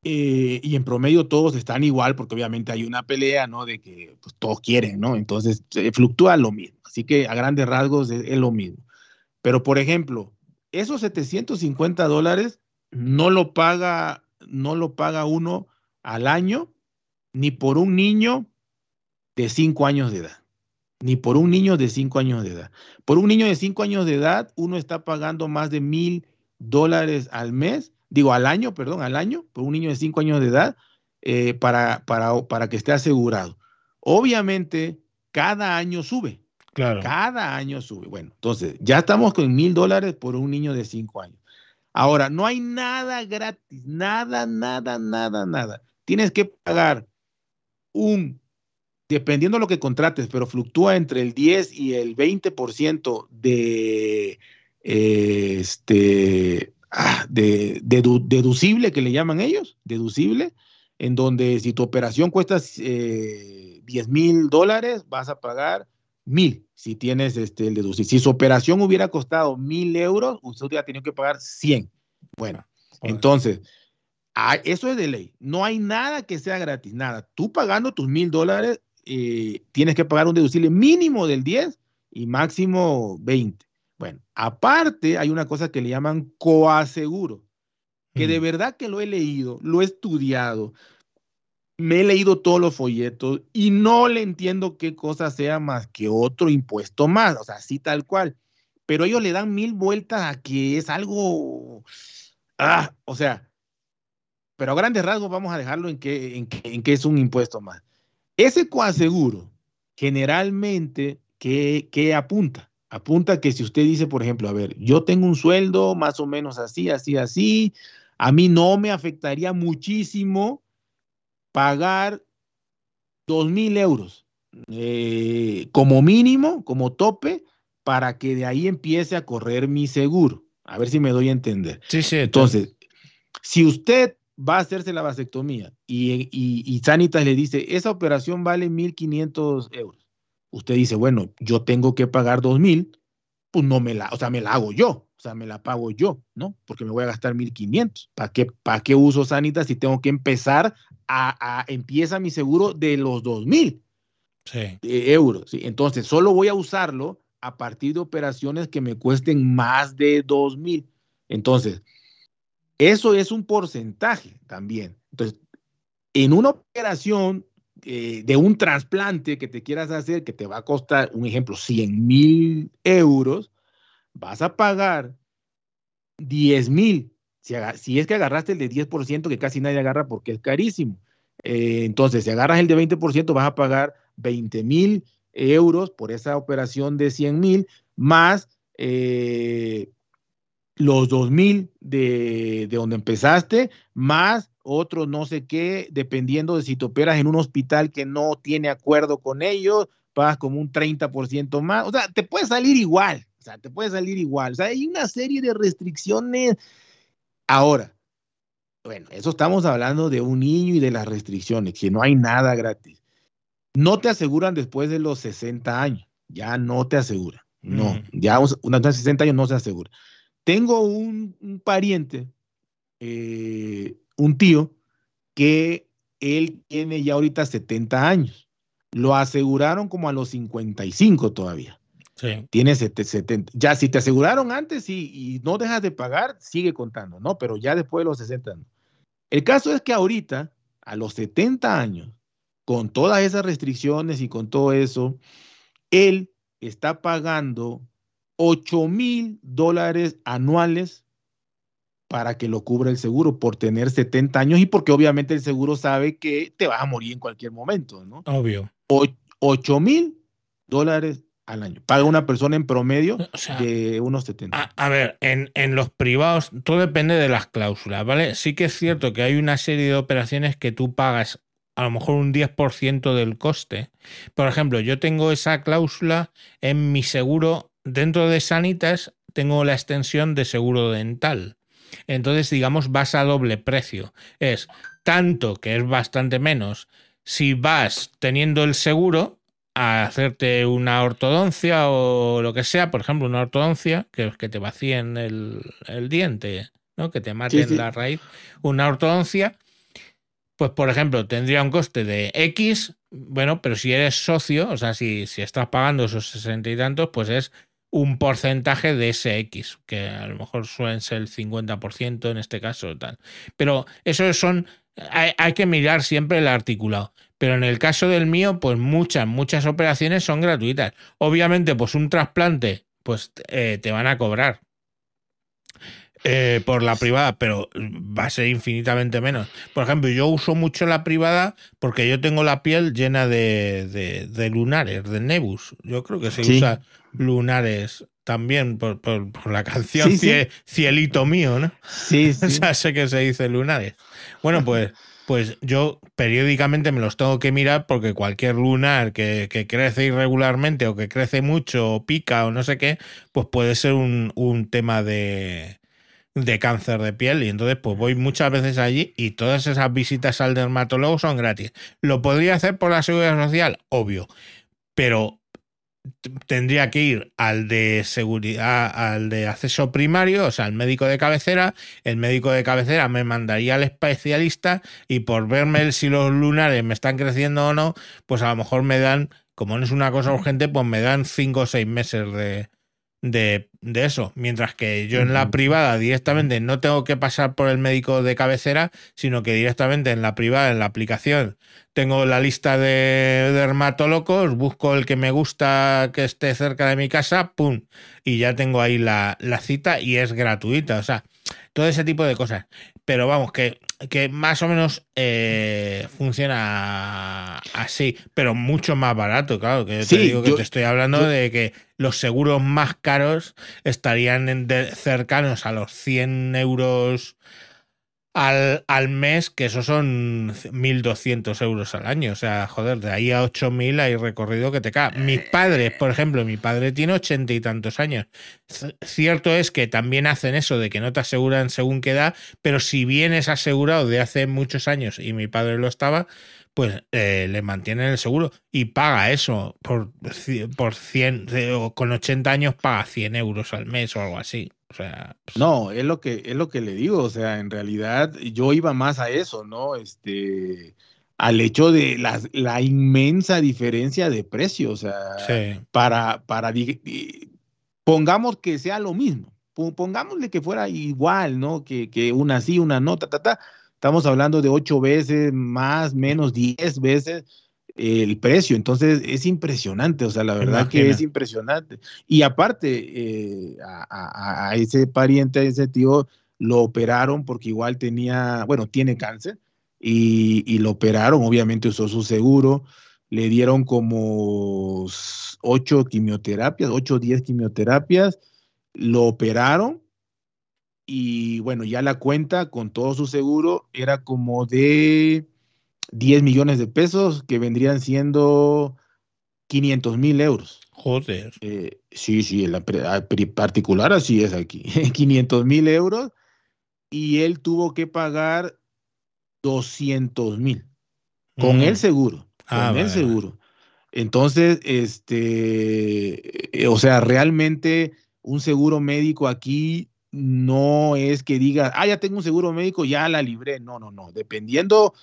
eh, y en promedio todos están igual, porque obviamente hay una pelea, ¿no? De que pues, todos quieren, ¿no? Entonces fluctúa lo mismo. Así que a grandes rasgos es, lo mismo. Pero, por ejemplo, esos 750 dólares no lo paga, no lo paga uno al año, ni por un niño de 5 años de edad ni por un niño de 5 años de edad. Por un niño de 5 años de edad, uno está pagando más de mil dólares al mes, digo al año, perdón, al año, por un niño de 5 años de edad, eh, para, para, para que esté asegurado. Obviamente, cada año sube. Claro. Cada año sube. Bueno, entonces, ya estamos con mil dólares por un niño de 5 años. Ahora, no hay nada gratis, nada, nada, nada, nada. Tienes que pagar un dependiendo de lo que contrates, pero fluctúa entre el 10 y el 20% de, este, ah, de, deducible, que le llaman ellos, deducible, en donde si tu operación cuesta 10 eh, mil dólares, vas a pagar mil si tienes este, el deducible. Si su operación hubiera costado mil euros, usted hubiera tenido que pagar 100. Bueno, entonces, eso es de ley. No hay nada que sea gratis, nada. Tú pagando tus mil dólares, eh, tienes que pagar un deducible mínimo del 10 y máximo 20. Bueno, aparte hay una cosa que le llaman coaseguro, que de verdad que lo he leído, lo he estudiado, me he leído todos los folletos y no le entiendo qué cosa sea más que otro impuesto más, o sea, así tal cual. Pero ellos le dan mil vueltas a que es algo, ah, o sea, pero a grandes rasgos vamos a dejarlo en que, en en que es un impuesto más. Ese coaseguro, generalmente, ¿qué, apunta? apunta que si usted dice, por ejemplo, a ver, yo tengo un sueldo más o menos así, así, así, a mí no me afectaría muchísimo pagar dos mil euros eh, como mínimo, como tope, para que de ahí empiece a correr mi seguro. A ver si me doy a entender. Sí, sí. Entonces, si usted va a hacerse la vasectomía y, y, Sanitas le dice, esa operación vale 1.500 euros. Usted dice, bueno, yo tengo que pagar 2.000, pues no me la, o sea, me la hago yo, o sea, me la pago yo, ¿no? Porque me voy a gastar 1.500. ¿Para qué, ¿Para qué uso Sanitas si tengo que empezar a, a empieza mi seguro de los 2.000 sí. euros? ¿sí? Entonces, solo voy a usarlo a partir de operaciones que me cuesten más de 2.000. Entonces, eso es un porcentaje también. Entonces, en una operación eh, de un trasplante que te quieras hacer, que te va a costar, un ejemplo, 100 mil euros, vas a pagar 10 mil. Si, es que agarraste el de 10%, que casi nadie agarra porque es carísimo. Eh, entonces, si agarras el de 20%, vas a pagar 20 mil euros por esa operación de 100 mil, más eh, los 2.000 de, de donde empezaste, más otros no sé qué, dependiendo de si te operas en un hospital que no tiene acuerdo con ellos, pagas como un 30% más, o sea, te puede salir igual, o sea, te puede salir igual, o sea, hay una serie de restricciones. Ahora, bueno, eso estamos hablando de un niño y de las restricciones, que no hay nada gratis. No te aseguran después de los 60 años, ya no te aseguran, no, mm. ya una de 60 años no se asegura. Tengo un, pariente, eh, un tío, que él tiene ya ahorita 70 años. Lo aseguraron como a los 55 todavía. Sí. Tiene 70. Ya si te aseguraron antes y, y, no dejas de pagar, sigue contando, ¿no? Pero ya después de los 60 años. El caso es que ahorita, a los 70 años, con todas esas restricciones y con todo eso, él está pagando 8 mil dólares anuales para que lo cubra el seguro por tener 70 años y porque obviamente el seguro sabe que te vas a morir en cualquier momento, ¿no? Obvio. 8 mil dólares al año. Paga una persona en promedio de unos 70. A, a ver, en, en, los privados todo depende de las cláusulas, ¿vale? Sí que es cierto que hay una serie de operaciones que tú pagas a lo mejor un 10% del coste. Por ejemplo, yo tengo esa cláusula en mi seguro dentro de Sanitas tengo la extensión de seguro dental. Entonces, digamos, vas a doble precio. Es tanto que es bastante menos si vas teniendo el seguro a hacerte una ortodoncia o lo que sea, por ejemplo, una ortodoncia, que es que te vacíen el, diente, ¿no? que te maten la raíz, una ortodoncia, pues por ejemplo, tendría un coste de X, bueno, pero si eres socio, o sea, si, si estás pagando esos sesenta y tantos, pues es un porcentaje de ese X, que a lo mejor suelen ser el 50% en este caso tal. Pero eso son, hay, que mirar siempre el articulado. Pero en el caso del mío, pues muchas, muchas operaciones son gratuitas. Obviamente, pues un trasplante, pues eh, te van a cobrar. Eh, por la privada, pero va a ser infinitamente menos. Por ejemplo, yo uso mucho la privada porque yo tengo la piel llena de, de, lunares, de nebus. Yo creo que se usa lunares también por, la canción Cielito mío, ¿no? Sí, sí. o sea, sé que se dice lunares. Bueno, pues, pues yo periódicamente me los tengo que mirar porque cualquier lunar que, que crece irregularmente o que crece mucho o pica o no sé qué, pues puede ser un, un tema de, de cáncer de piel y entonces pues voy muchas veces allí y todas esas visitas al dermatólogo son gratis. ¿Lo podría hacer por la seguridad social? Obvio, pero tendría que ir al de seguridad, al de acceso primario, o sea, al médico de cabecera, el médico de cabecera me mandaría al especialista y por verme si los lunares me están creciendo o no, pues a lo mejor me dan, como no es una cosa urgente, pues me dan cinco o seis meses de, de de eso, mientras que yo en la privada directamente no tengo que pasar por el médico de cabecera, sino que directamente en la privada, en la aplicación, tengo la lista de dermatólogos, busco el que me gusta que esté cerca de mi casa, ¡pum! Y ya tengo ahí la, la cita y es gratuita, o sea, todo ese tipo de cosas. Pero vamos, que, que más o menos eh, funciona así, pero mucho más barato, claro. Que te digo que te estoy hablando de que los seguros más caros estarían cercanos a los 100 euros al, al, mes, que eso son 1.200 euros al año. O sea, joder, de ahí a 8.000 hay recorrido que te cae. Mis padres, por ejemplo, mi padre tiene ochenta y tantos años. Cierto es que también hacen eso de que no te aseguran según qué edad, pero si vienes asegurado de hace muchos años y mi padre lo estaba, pues eh, le mantienen el seguro y paga eso por, por 100, o con 80 años paga 100 euros al mes o algo así. O sea, pues no, es lo que es lo que le digo, o sea, en realidad yo iba más a eso, ¿no? Este al hecho de la, la inmensa diferencia de precio, o sea, para para pongamos que sea lo mismo, pongámosle que fuera igual, ¿no? Que, que una sí, una no, ta, ta, ta. Estamos hablando de ocho veces, más, menos, diez veces el precio. Entonces es impresionante, o sea, la verdad que es impresionante. Y aparte, eh, a, ese pariente, a ese tío, lo operaron porque igual tenía, bueno, tiene cáncer y, lo operaron, obviamente usó su seguro, le dieron como ocho quimioterapias, ocho o diez quimioterapias, lo operaron y bueno, ya la cuenta con todo su seguro era como de 10 millones de pesos, que vendrían siendo 500 mil euros. Joder. Eh, sí, sí, en la particular así es aquí. 500 mil euros y él tuvo que pagar 200 mil con el mm. seguro. Ah, con el seguro. Entonces, este, eh, o sea, realmente un seguro médico aquí no es que diga, ah, ya tengo un seguro médico, ya la libré. No, no, no. Dependiendo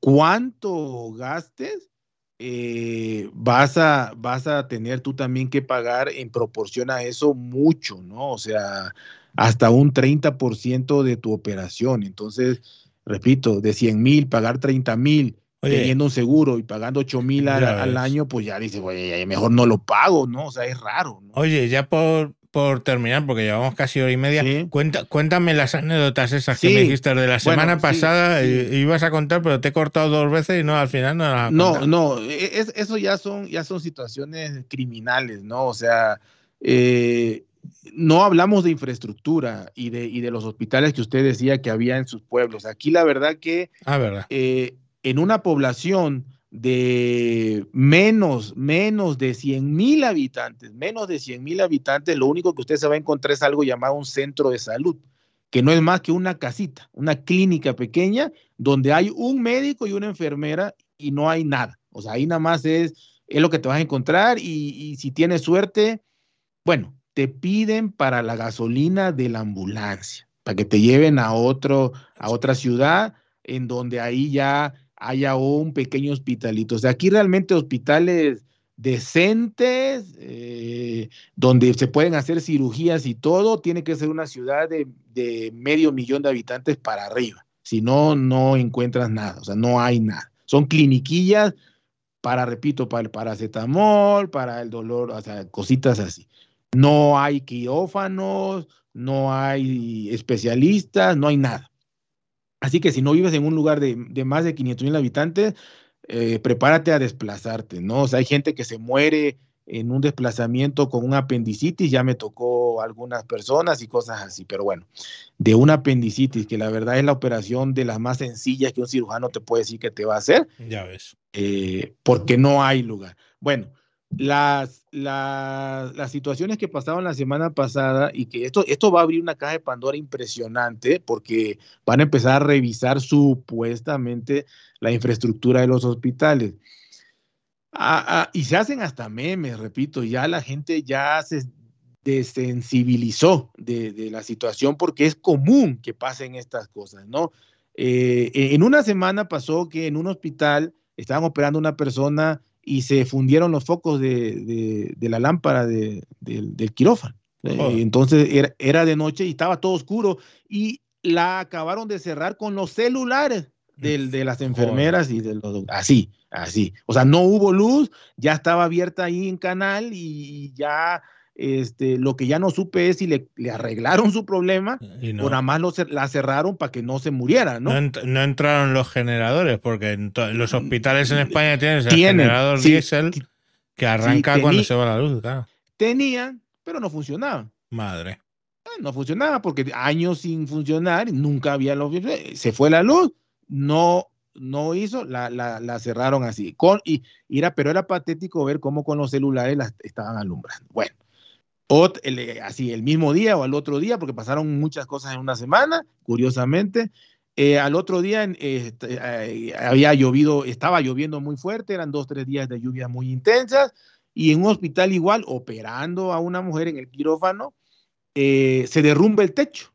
cuánto gastes, eh, vas, a, vas a tener tú también que pagar en proporción a eso mucho, ¿no? O sea, hasta un 30% de tu operación. Entonces, repito, de 100 mil, pagar 30 mil, teniendo un seguro y pagando 8 mil al, año, pues ya dices, oye, mejor no lo pago, ¿no? O sea, es raro. Oye, ya por, por terminar, porque llevamos casi hora y media. Cuenta, cuéntame las anécdotas esas que me dijiste de la semana pasada. Ibas a contar, pero te he cortado dos veces y no, al final no. No, no, e, es, eso ya son, ya son situaciones criminales, ¿no? O sea, eh, no hablamos de infraestructura y de, y de los hospitales que usted decía que había en sus pueblos. Aquí la verdad que ah, verdad. Eh, en una población de menos, menos de 100 mil habitantes, menos de 100 mil habitantes, lo único que usted se va a encontrar es algo llamado un centro de salud, que no es más que una casita, una clínica pequeña donde hay un médico y una enfermera y no hay nada. O sea, ahí nada más es, es lo que te vas a encontrar y, y si tienes suerte, bueno, te piden para la gasolina de la ambulancia, para que te lleven a, otro, a otra ciudad en donde ahí ya haya un pequeño hospitalito. O sea, aquí realmente hospitales decentes, eh, donde se pueden hacer cirugías y todo, tiene que ser una ciudad de, medio millón de habitantes para arriba. Si no, no encuentras nada, o sea, no hay nada. Son cliniquillas para, repito, para el paracetamol, para el dolor, o sea, cositas así. No hay quirófanos, no hay especialistas, no hay nada. Así que si no vives en un lugar de, más de 500 mil habitantes, eh, prepárate a desplazarte, ¿no? O sea, hay gente que se muere en un desplazamiento con un apendicitis, ya me tocó algunas personas y cosas así, pero bueno, de un apendicitis, que la verdad es la operación de las más sencillas que un cirujano te puede decir que te va a hacer. Ya ves. Eh, porque no hay lugar. Bueno, las, las, situaciones que pasaban la semana pasada y que esto, esto va a abrir una caja de Pandora impresionante porque van a empezar a revisar supuestamente la infraestructura de los hospitales. Ah, ah, y se hacen hasta memes, repito, ya la gente ya se desensibilizó de, la situación porque es común que pasen estas cosas, ¿no? Eh, en una semana pasó que en un hospital estaban operando una persona y se fundieron los focos de, la lámpara del quirófano. Eh, entonces era, era, de noche y estaba todo oscuro y la acabaron de cerrar con los celulares de, de las enfermeras y de los así, así. O sea, no hubo luz, ya estaba abierta ahí en canal y ya este, lo que ya no supe es si le, le arreglaron su problema o nada más lo, la cerraron para que no se muriera, ¿no? No, entraron los generadores, porque los hospitales en España tienen el generador diésel que arranca cuando se va la luz, claro. Tenían, pero no funcionaban. Madre. Ah, no funcionaba porque años sin funcionar, nunca había luz. Se fue la luz, no no hizo, la, la, la cerraron así. Con, y, era, pero era patético ver cómo con los celulares las estaban alumbrando. Bueno, así el mismo día o al otro día, porque pasaron muchas cosas en una semana, curiosamente. Eh, al otro día este, eh, había llovido, estaba lloviendo muy fuerte, eran dos, tres días de lluvia muy intensas, y en un hospital igual, operando a una mujer en el quirófano, eh, se derrumba el techo.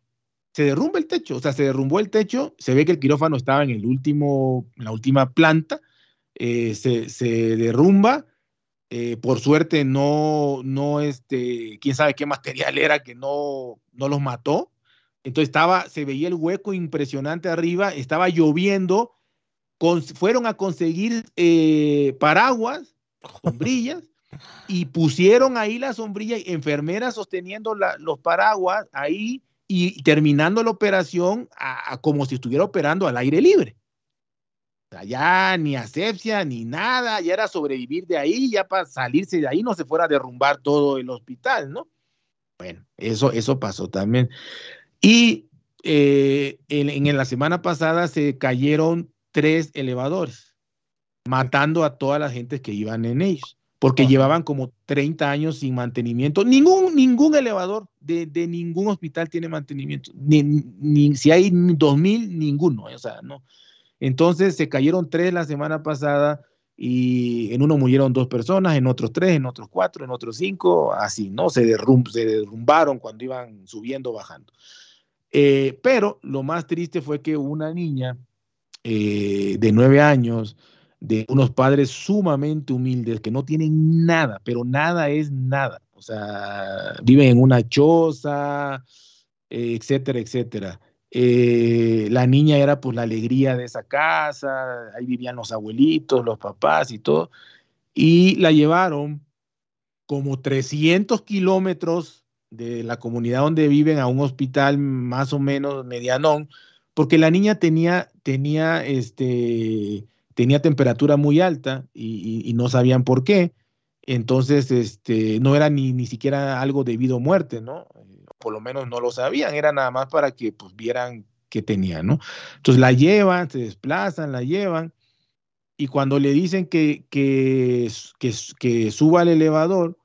Se derrumba el techo, o sea, se derrumbó el techo, se ve que el quirófano estaba en, el último, en la última planta, se, se derrumba, eh, por suerte no, no, este, quién sabe qué material era que no, no los mató. Entonces estaba, se veía el hueco impresionante arriba, estaba lloviendo, fueron a conseguir eh, paraguas, sombrillas, y pusieron ahí la sombrilla, enfermeras sosteniendo los paraguas ahí y terminando la operación como si estuviera operando al aire libre ya ni asepsia ni nada, ya era sobrevivir de ahí, ya para salirse de ahí no se fuera a derrumbar todo el hospital, ¿no? Bueno, eso, eso pasó también. Y eh, en, la semana pasada se cayeron tres elevadores, matando a toda la gente que iban en ellos, porque llevaban como 30 años sin mantenimiento. Ningún, ningún elevador de, de ningún hospital tiene mantenimiento, ni, ni si hay 2000, ninguno, o sea, no entonces se cayeron tres la semana pasada y en uno murieron dos personas, en otros tres, en otros cuatro, en otros cinco, así, ¿no? Se, se derrumbaron cuando iban subiendo, bajando. Eh, pero lo más triste fue que una niña eh, de nueve años, de unos padres sumamente humildes, que no tienen nada, pero nada es nada. O sea, viven en una choza, etcétera, etcétera. Eh, la niña era pues la alegría de esa casa, ahí vivían los abuelitos, los papás y todo, y la llevaron como 300 kilómetros de la comunidad donde viven a un hospital más o menos medianón, porque la niña tenía, tenía, este, tenía temperatura muy alta y, no sabían por qué. Entonces, este, no era ni, ni siquiera algo debido a muerte, ¿no? Por lo menos no lo sabían, era nada más para que pues vieran qué tenían, ¿no? Entonces la llevan, se desplazan, la llevan, y cuando le dicen que, que, que, suba al elevador,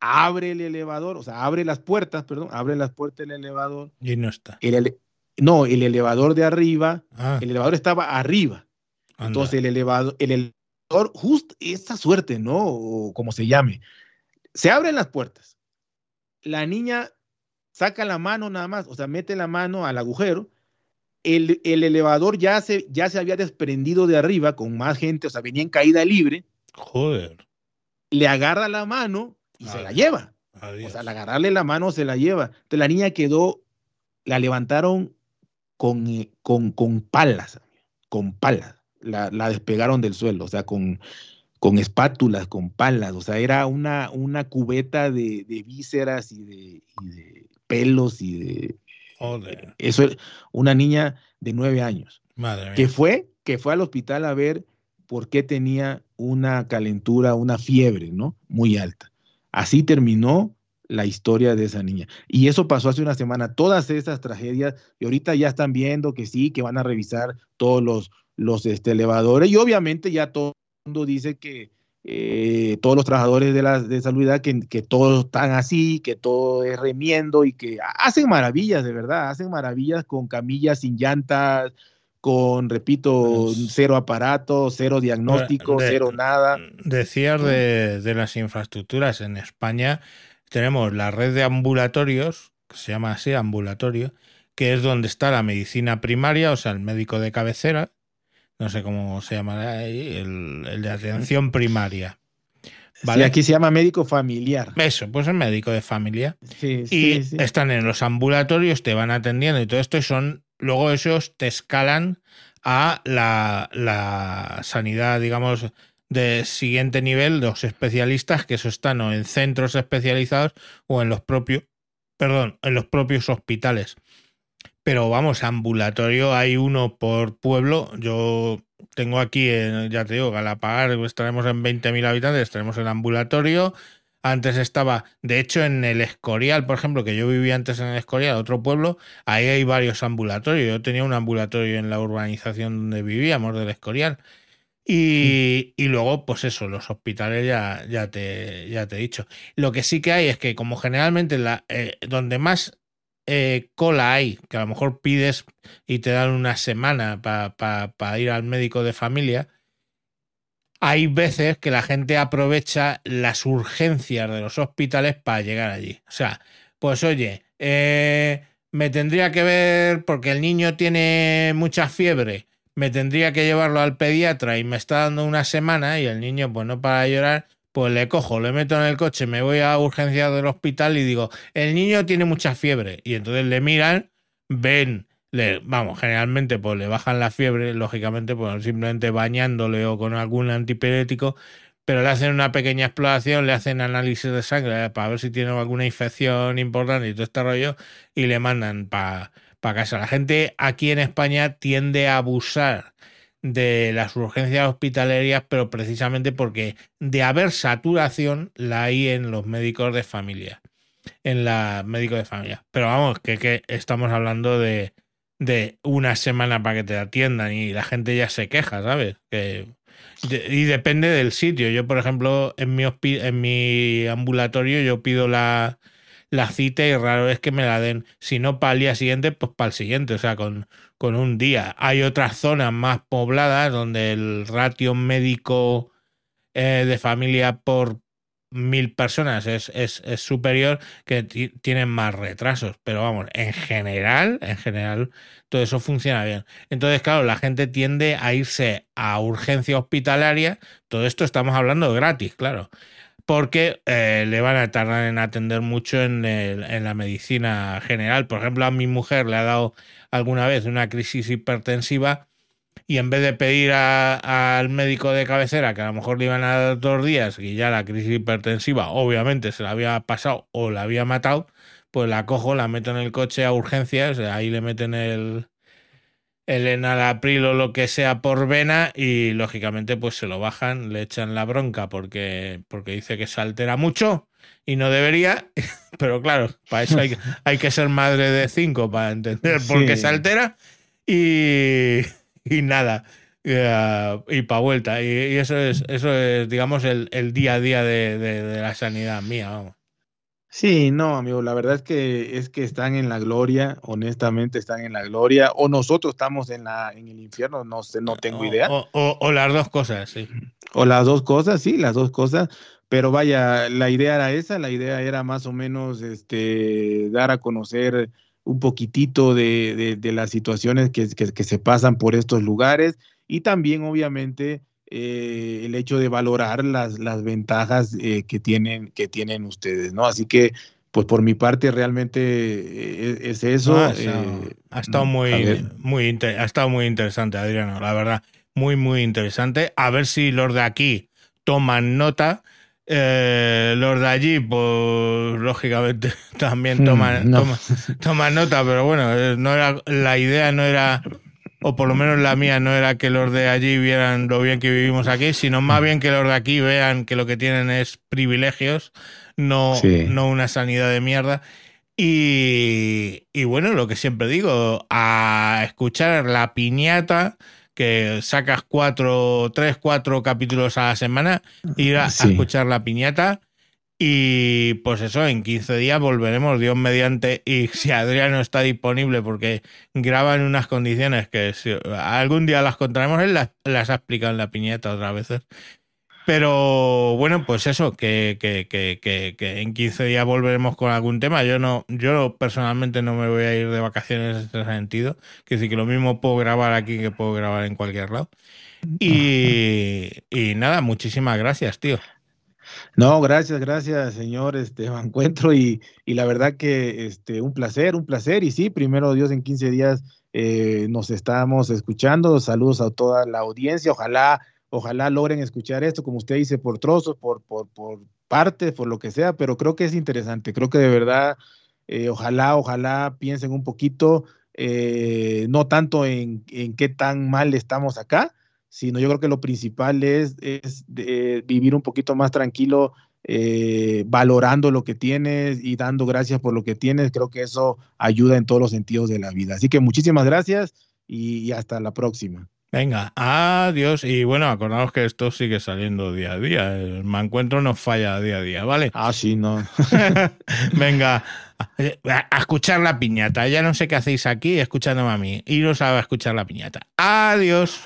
abre el elevador, o sea, abre las puertas, perdón, abre las puertas del elevador. Y no está. El no, el elevador de arriba, ah. el elevador estaba arriba. Entonces el elevador, el elevador, justo esta suerte, ¿no? O como se llame, se abren las puertas. La niña saca la mano nada más, o sea, mete la mano al agujero, el, elevador ya se, ya se había desprendido de arriba con más gente, o sea, venía en caída libre. Joder. Le agarra la mano y se la lleva. O sea, al agarrarle la mano se la lleva. Entonces la niña quedó, la levantaron con, con, con palas, con palas. La, despegaron del suelo, o sea, con, con espátulas, con palas. O sea, era una, una cubeta de, vísceras y de pelos y de... Eso una niña de nueve años. Madre que fue, que fue al hospital a ver por qué tenía una calentura, una fiebre, ¿no? Muy alta. Así terminó la historia de esa niña. Y eso pasó hace una semana. Todas esas tragedias, y ahorita ya están viendo que sí, que van a revisar todos los, los este, elevadores, y obviamente ya todo mundo dice que, eh, todos los trabajadores de la de salud que, que todos están así, que todo es remiendo y que hacen maravillas, de verdad, hacen maravillas con camillas sin llantas, con, repito, pues cero aparato, cero diagnóstico, cero nada. Decías de, de, las infraestructuras en España, tenemos la red de ambulatorios, que se llama así, ambulatorio, que es donde está la medicina primaria, o sea, el médico de cabecera, no sé cómo se llamará ahí, el, de atención primaria. ¿vale? aquí se llama médico familiar. Eso, pues es médico de familia. Sí, y están en los ambulatorios, te van atendiendo y todo esto, y son, luego esos te escalan a la, la sanidad, digamos, de siguiente nivel, los especialistas, que eso están o en centros especializados o en los propios, perdón, en los propios hospitales. Pero vamos, ambulatorio hay uno por pueblo. Yo tengo aquí, ya te digo, Galapagar, estaremos en 20.000 habitantes, estaremos en ambulatorio. Antes estaba, de hecho, en el Escorial, por ejemplo, que yo vivía antes en el Escorial, otro pueblo, ahí hay varios ambulatorios. Yo tenía un ambulatorio en la urbanización donde vivíamos del Escorial. Y, y, luego, pues eso, los hospitales ya, ya, te, ya te he dicho. Lo que sí que hay es que, como generalmente la, eh, donde más eh, cola hay, que a lo mejor pides y te dan una semana para ir al médico de familia, hay veces que la gente aprovecha las urgencias de los hospitales para llegar allí. O sea, pues oye, eh, me tendría que ver porque el niño tiene mucha fiebre me tendría que llevarlo al pediatra y me está dando una semana y el niño pues no para llorar, pues le cojo, le meto en el coche, me voy a urgencia del hospital y digo, el niño tiene mucha fiebre. Y entonces le miran, ven, le, vamos, generalmente pues le bajan la fiebre, lógicamente, pues simplemente bañándole o con algún antipirético, pero le hacen una pequeña exploración, le hacen análisis de sangre para ver si tiene alguna infección importante y todo este rollo, y le mandan para para casa. La gente aquí en España tiende a abusar de las urgencias hospitalarias, pero precisamente porque de haber saturación la hay en los médicos de familia, en la médico de familia. Pero vamos, que, estamos hablando de, de, una semana para que te atiendan y la gente ya se queja, ¿sabes? Que, y depende del sitio. Yo, por ejemplo, en mi, en mi ambulatorio yo pido la, la cita y raro es que me la den, si no para el día siguiente, pues para el siguiente, o sea, con, con un día. Hay otras zonas más pobladas donde el ratio médico eh, de familia por mil personas es, es, es superior, que tienen más retrasos. Pero vamos, en general, en general, todo eso funciona bien. Entonces, claro, la gente tiende a irse a urgencia hospitalaria. Todo esto estamos hablando gratis, claro porque eh, le van a tardar en atender mucho en, la medicina general. Por ejemplo, a mi mujer le ha dado alguna vez una crisis hipertensiva y en vez de pedir al médico de cabecera que a lo mejor le iban a dar dos días y ya la crisis hipertensiva obviamente se la había pasado o la había matado, pues la cojo, la meto en el coche a urgencias, ahí le meten el, el enalapril o lo que sea por vena y lógicamente pues se lo bajan, le echan la bronca porque, porque dice que se altera mucho y no debería, pero claro, para eso hay, hay que ser madre de cinco para entender por qué se altera y, y nada. y para vuelta. Y, eso es, eso es, digamos, el, el día a día de, de la sanidad mía, vamos. Sí, no, amigo, la verdad es que es que están en la gloria, honestamente están en la gloria, o nosotros estamos en la en el infierno, no sé, no tengo idea. O, las dos cosas, sí. O las dos cosas, sí, las dos cosas. Pero vaya, la idea era esa, la idea era más o menos este dar a conocer un poquitito de, de, las situaciones que, que se pasan por estos lugares y también, obviamente, eh, el hecho de valorar las, las ventajas eh, que, tienen, que tienen ustedes, ¿no? Así que, pues por mi parte, realmente eh, es, eso. ha, estado, muy, muy ha estado muy interesante, Adriano, la verdad. Muy, muy interesante. A ver si los de aquí toman nota. los de allí, pues lógicamente también hmm, toman, toman, nota, pero bueno, no era, la idea no era o por lo menos la mía no era que los de allí vieran lo bien que vivimos aquí, sino más bien que los de aquí vean que lo que tienen es privilegios, no, no una sanidad de mierda. Y, y, bueno, lo que siempre digo, a escuchar la piñata, que sacas cuatro, tres, cuatro capítulos a la semana, ir a escuchar la piñata y pues eso, en 15 días volveremos, Dios mediante. Y si Adriano está disponible, porque graba en unas condiciones que algún día las contaremos, él las, ha explicado en la piñeta otras veces. Pero bueno, pues eso, que, que, que, que, en 15 días volveremos con algún tema. Yo no, yo personalmente no me voy a ir de vacaciones en ese sentido. Que decir que lo mismo puedo grabar aquí que puedo grabar en cualquier lado. Y, y nada, muchísimas gracias, tío. No, gracias, gracias, señor este, Encuentro. Y, y la verdad que este, un placer, un placer. Y sí, primero Dios en 15 días eh, nos estamos escuchando. Saludos a toda la audiencia. Ojalá, ojalá logren escuchar esto, como usted dice, por trozos, por, por, por partes, por lo que sea, pero creo que es interesante. Creo que de verdad, eh, ojalá, ojalá piensen un poquito, eh, no tanto en, en qué tan mal estamos acá, sino yo creo que lo principal es, es vivir un poquito más tranquilo, eh, valorando lo que tienes y dando gracias por lo que tienes. Creo que eso ayuda en todos los sentidos de la vida. Así que muchísimas gracias y, hasta la próxima. Venga, adiós. Y bueno, acordaos que esto sigue saliendo día a día. El me encuentro no falla día a día, ¿vale? Ah, sí, no. Venga, a, escuchar la piñata. Ya no sé qué hacéis aquí escuchándome a mí. Iros a escuchar la piñata. Adiós.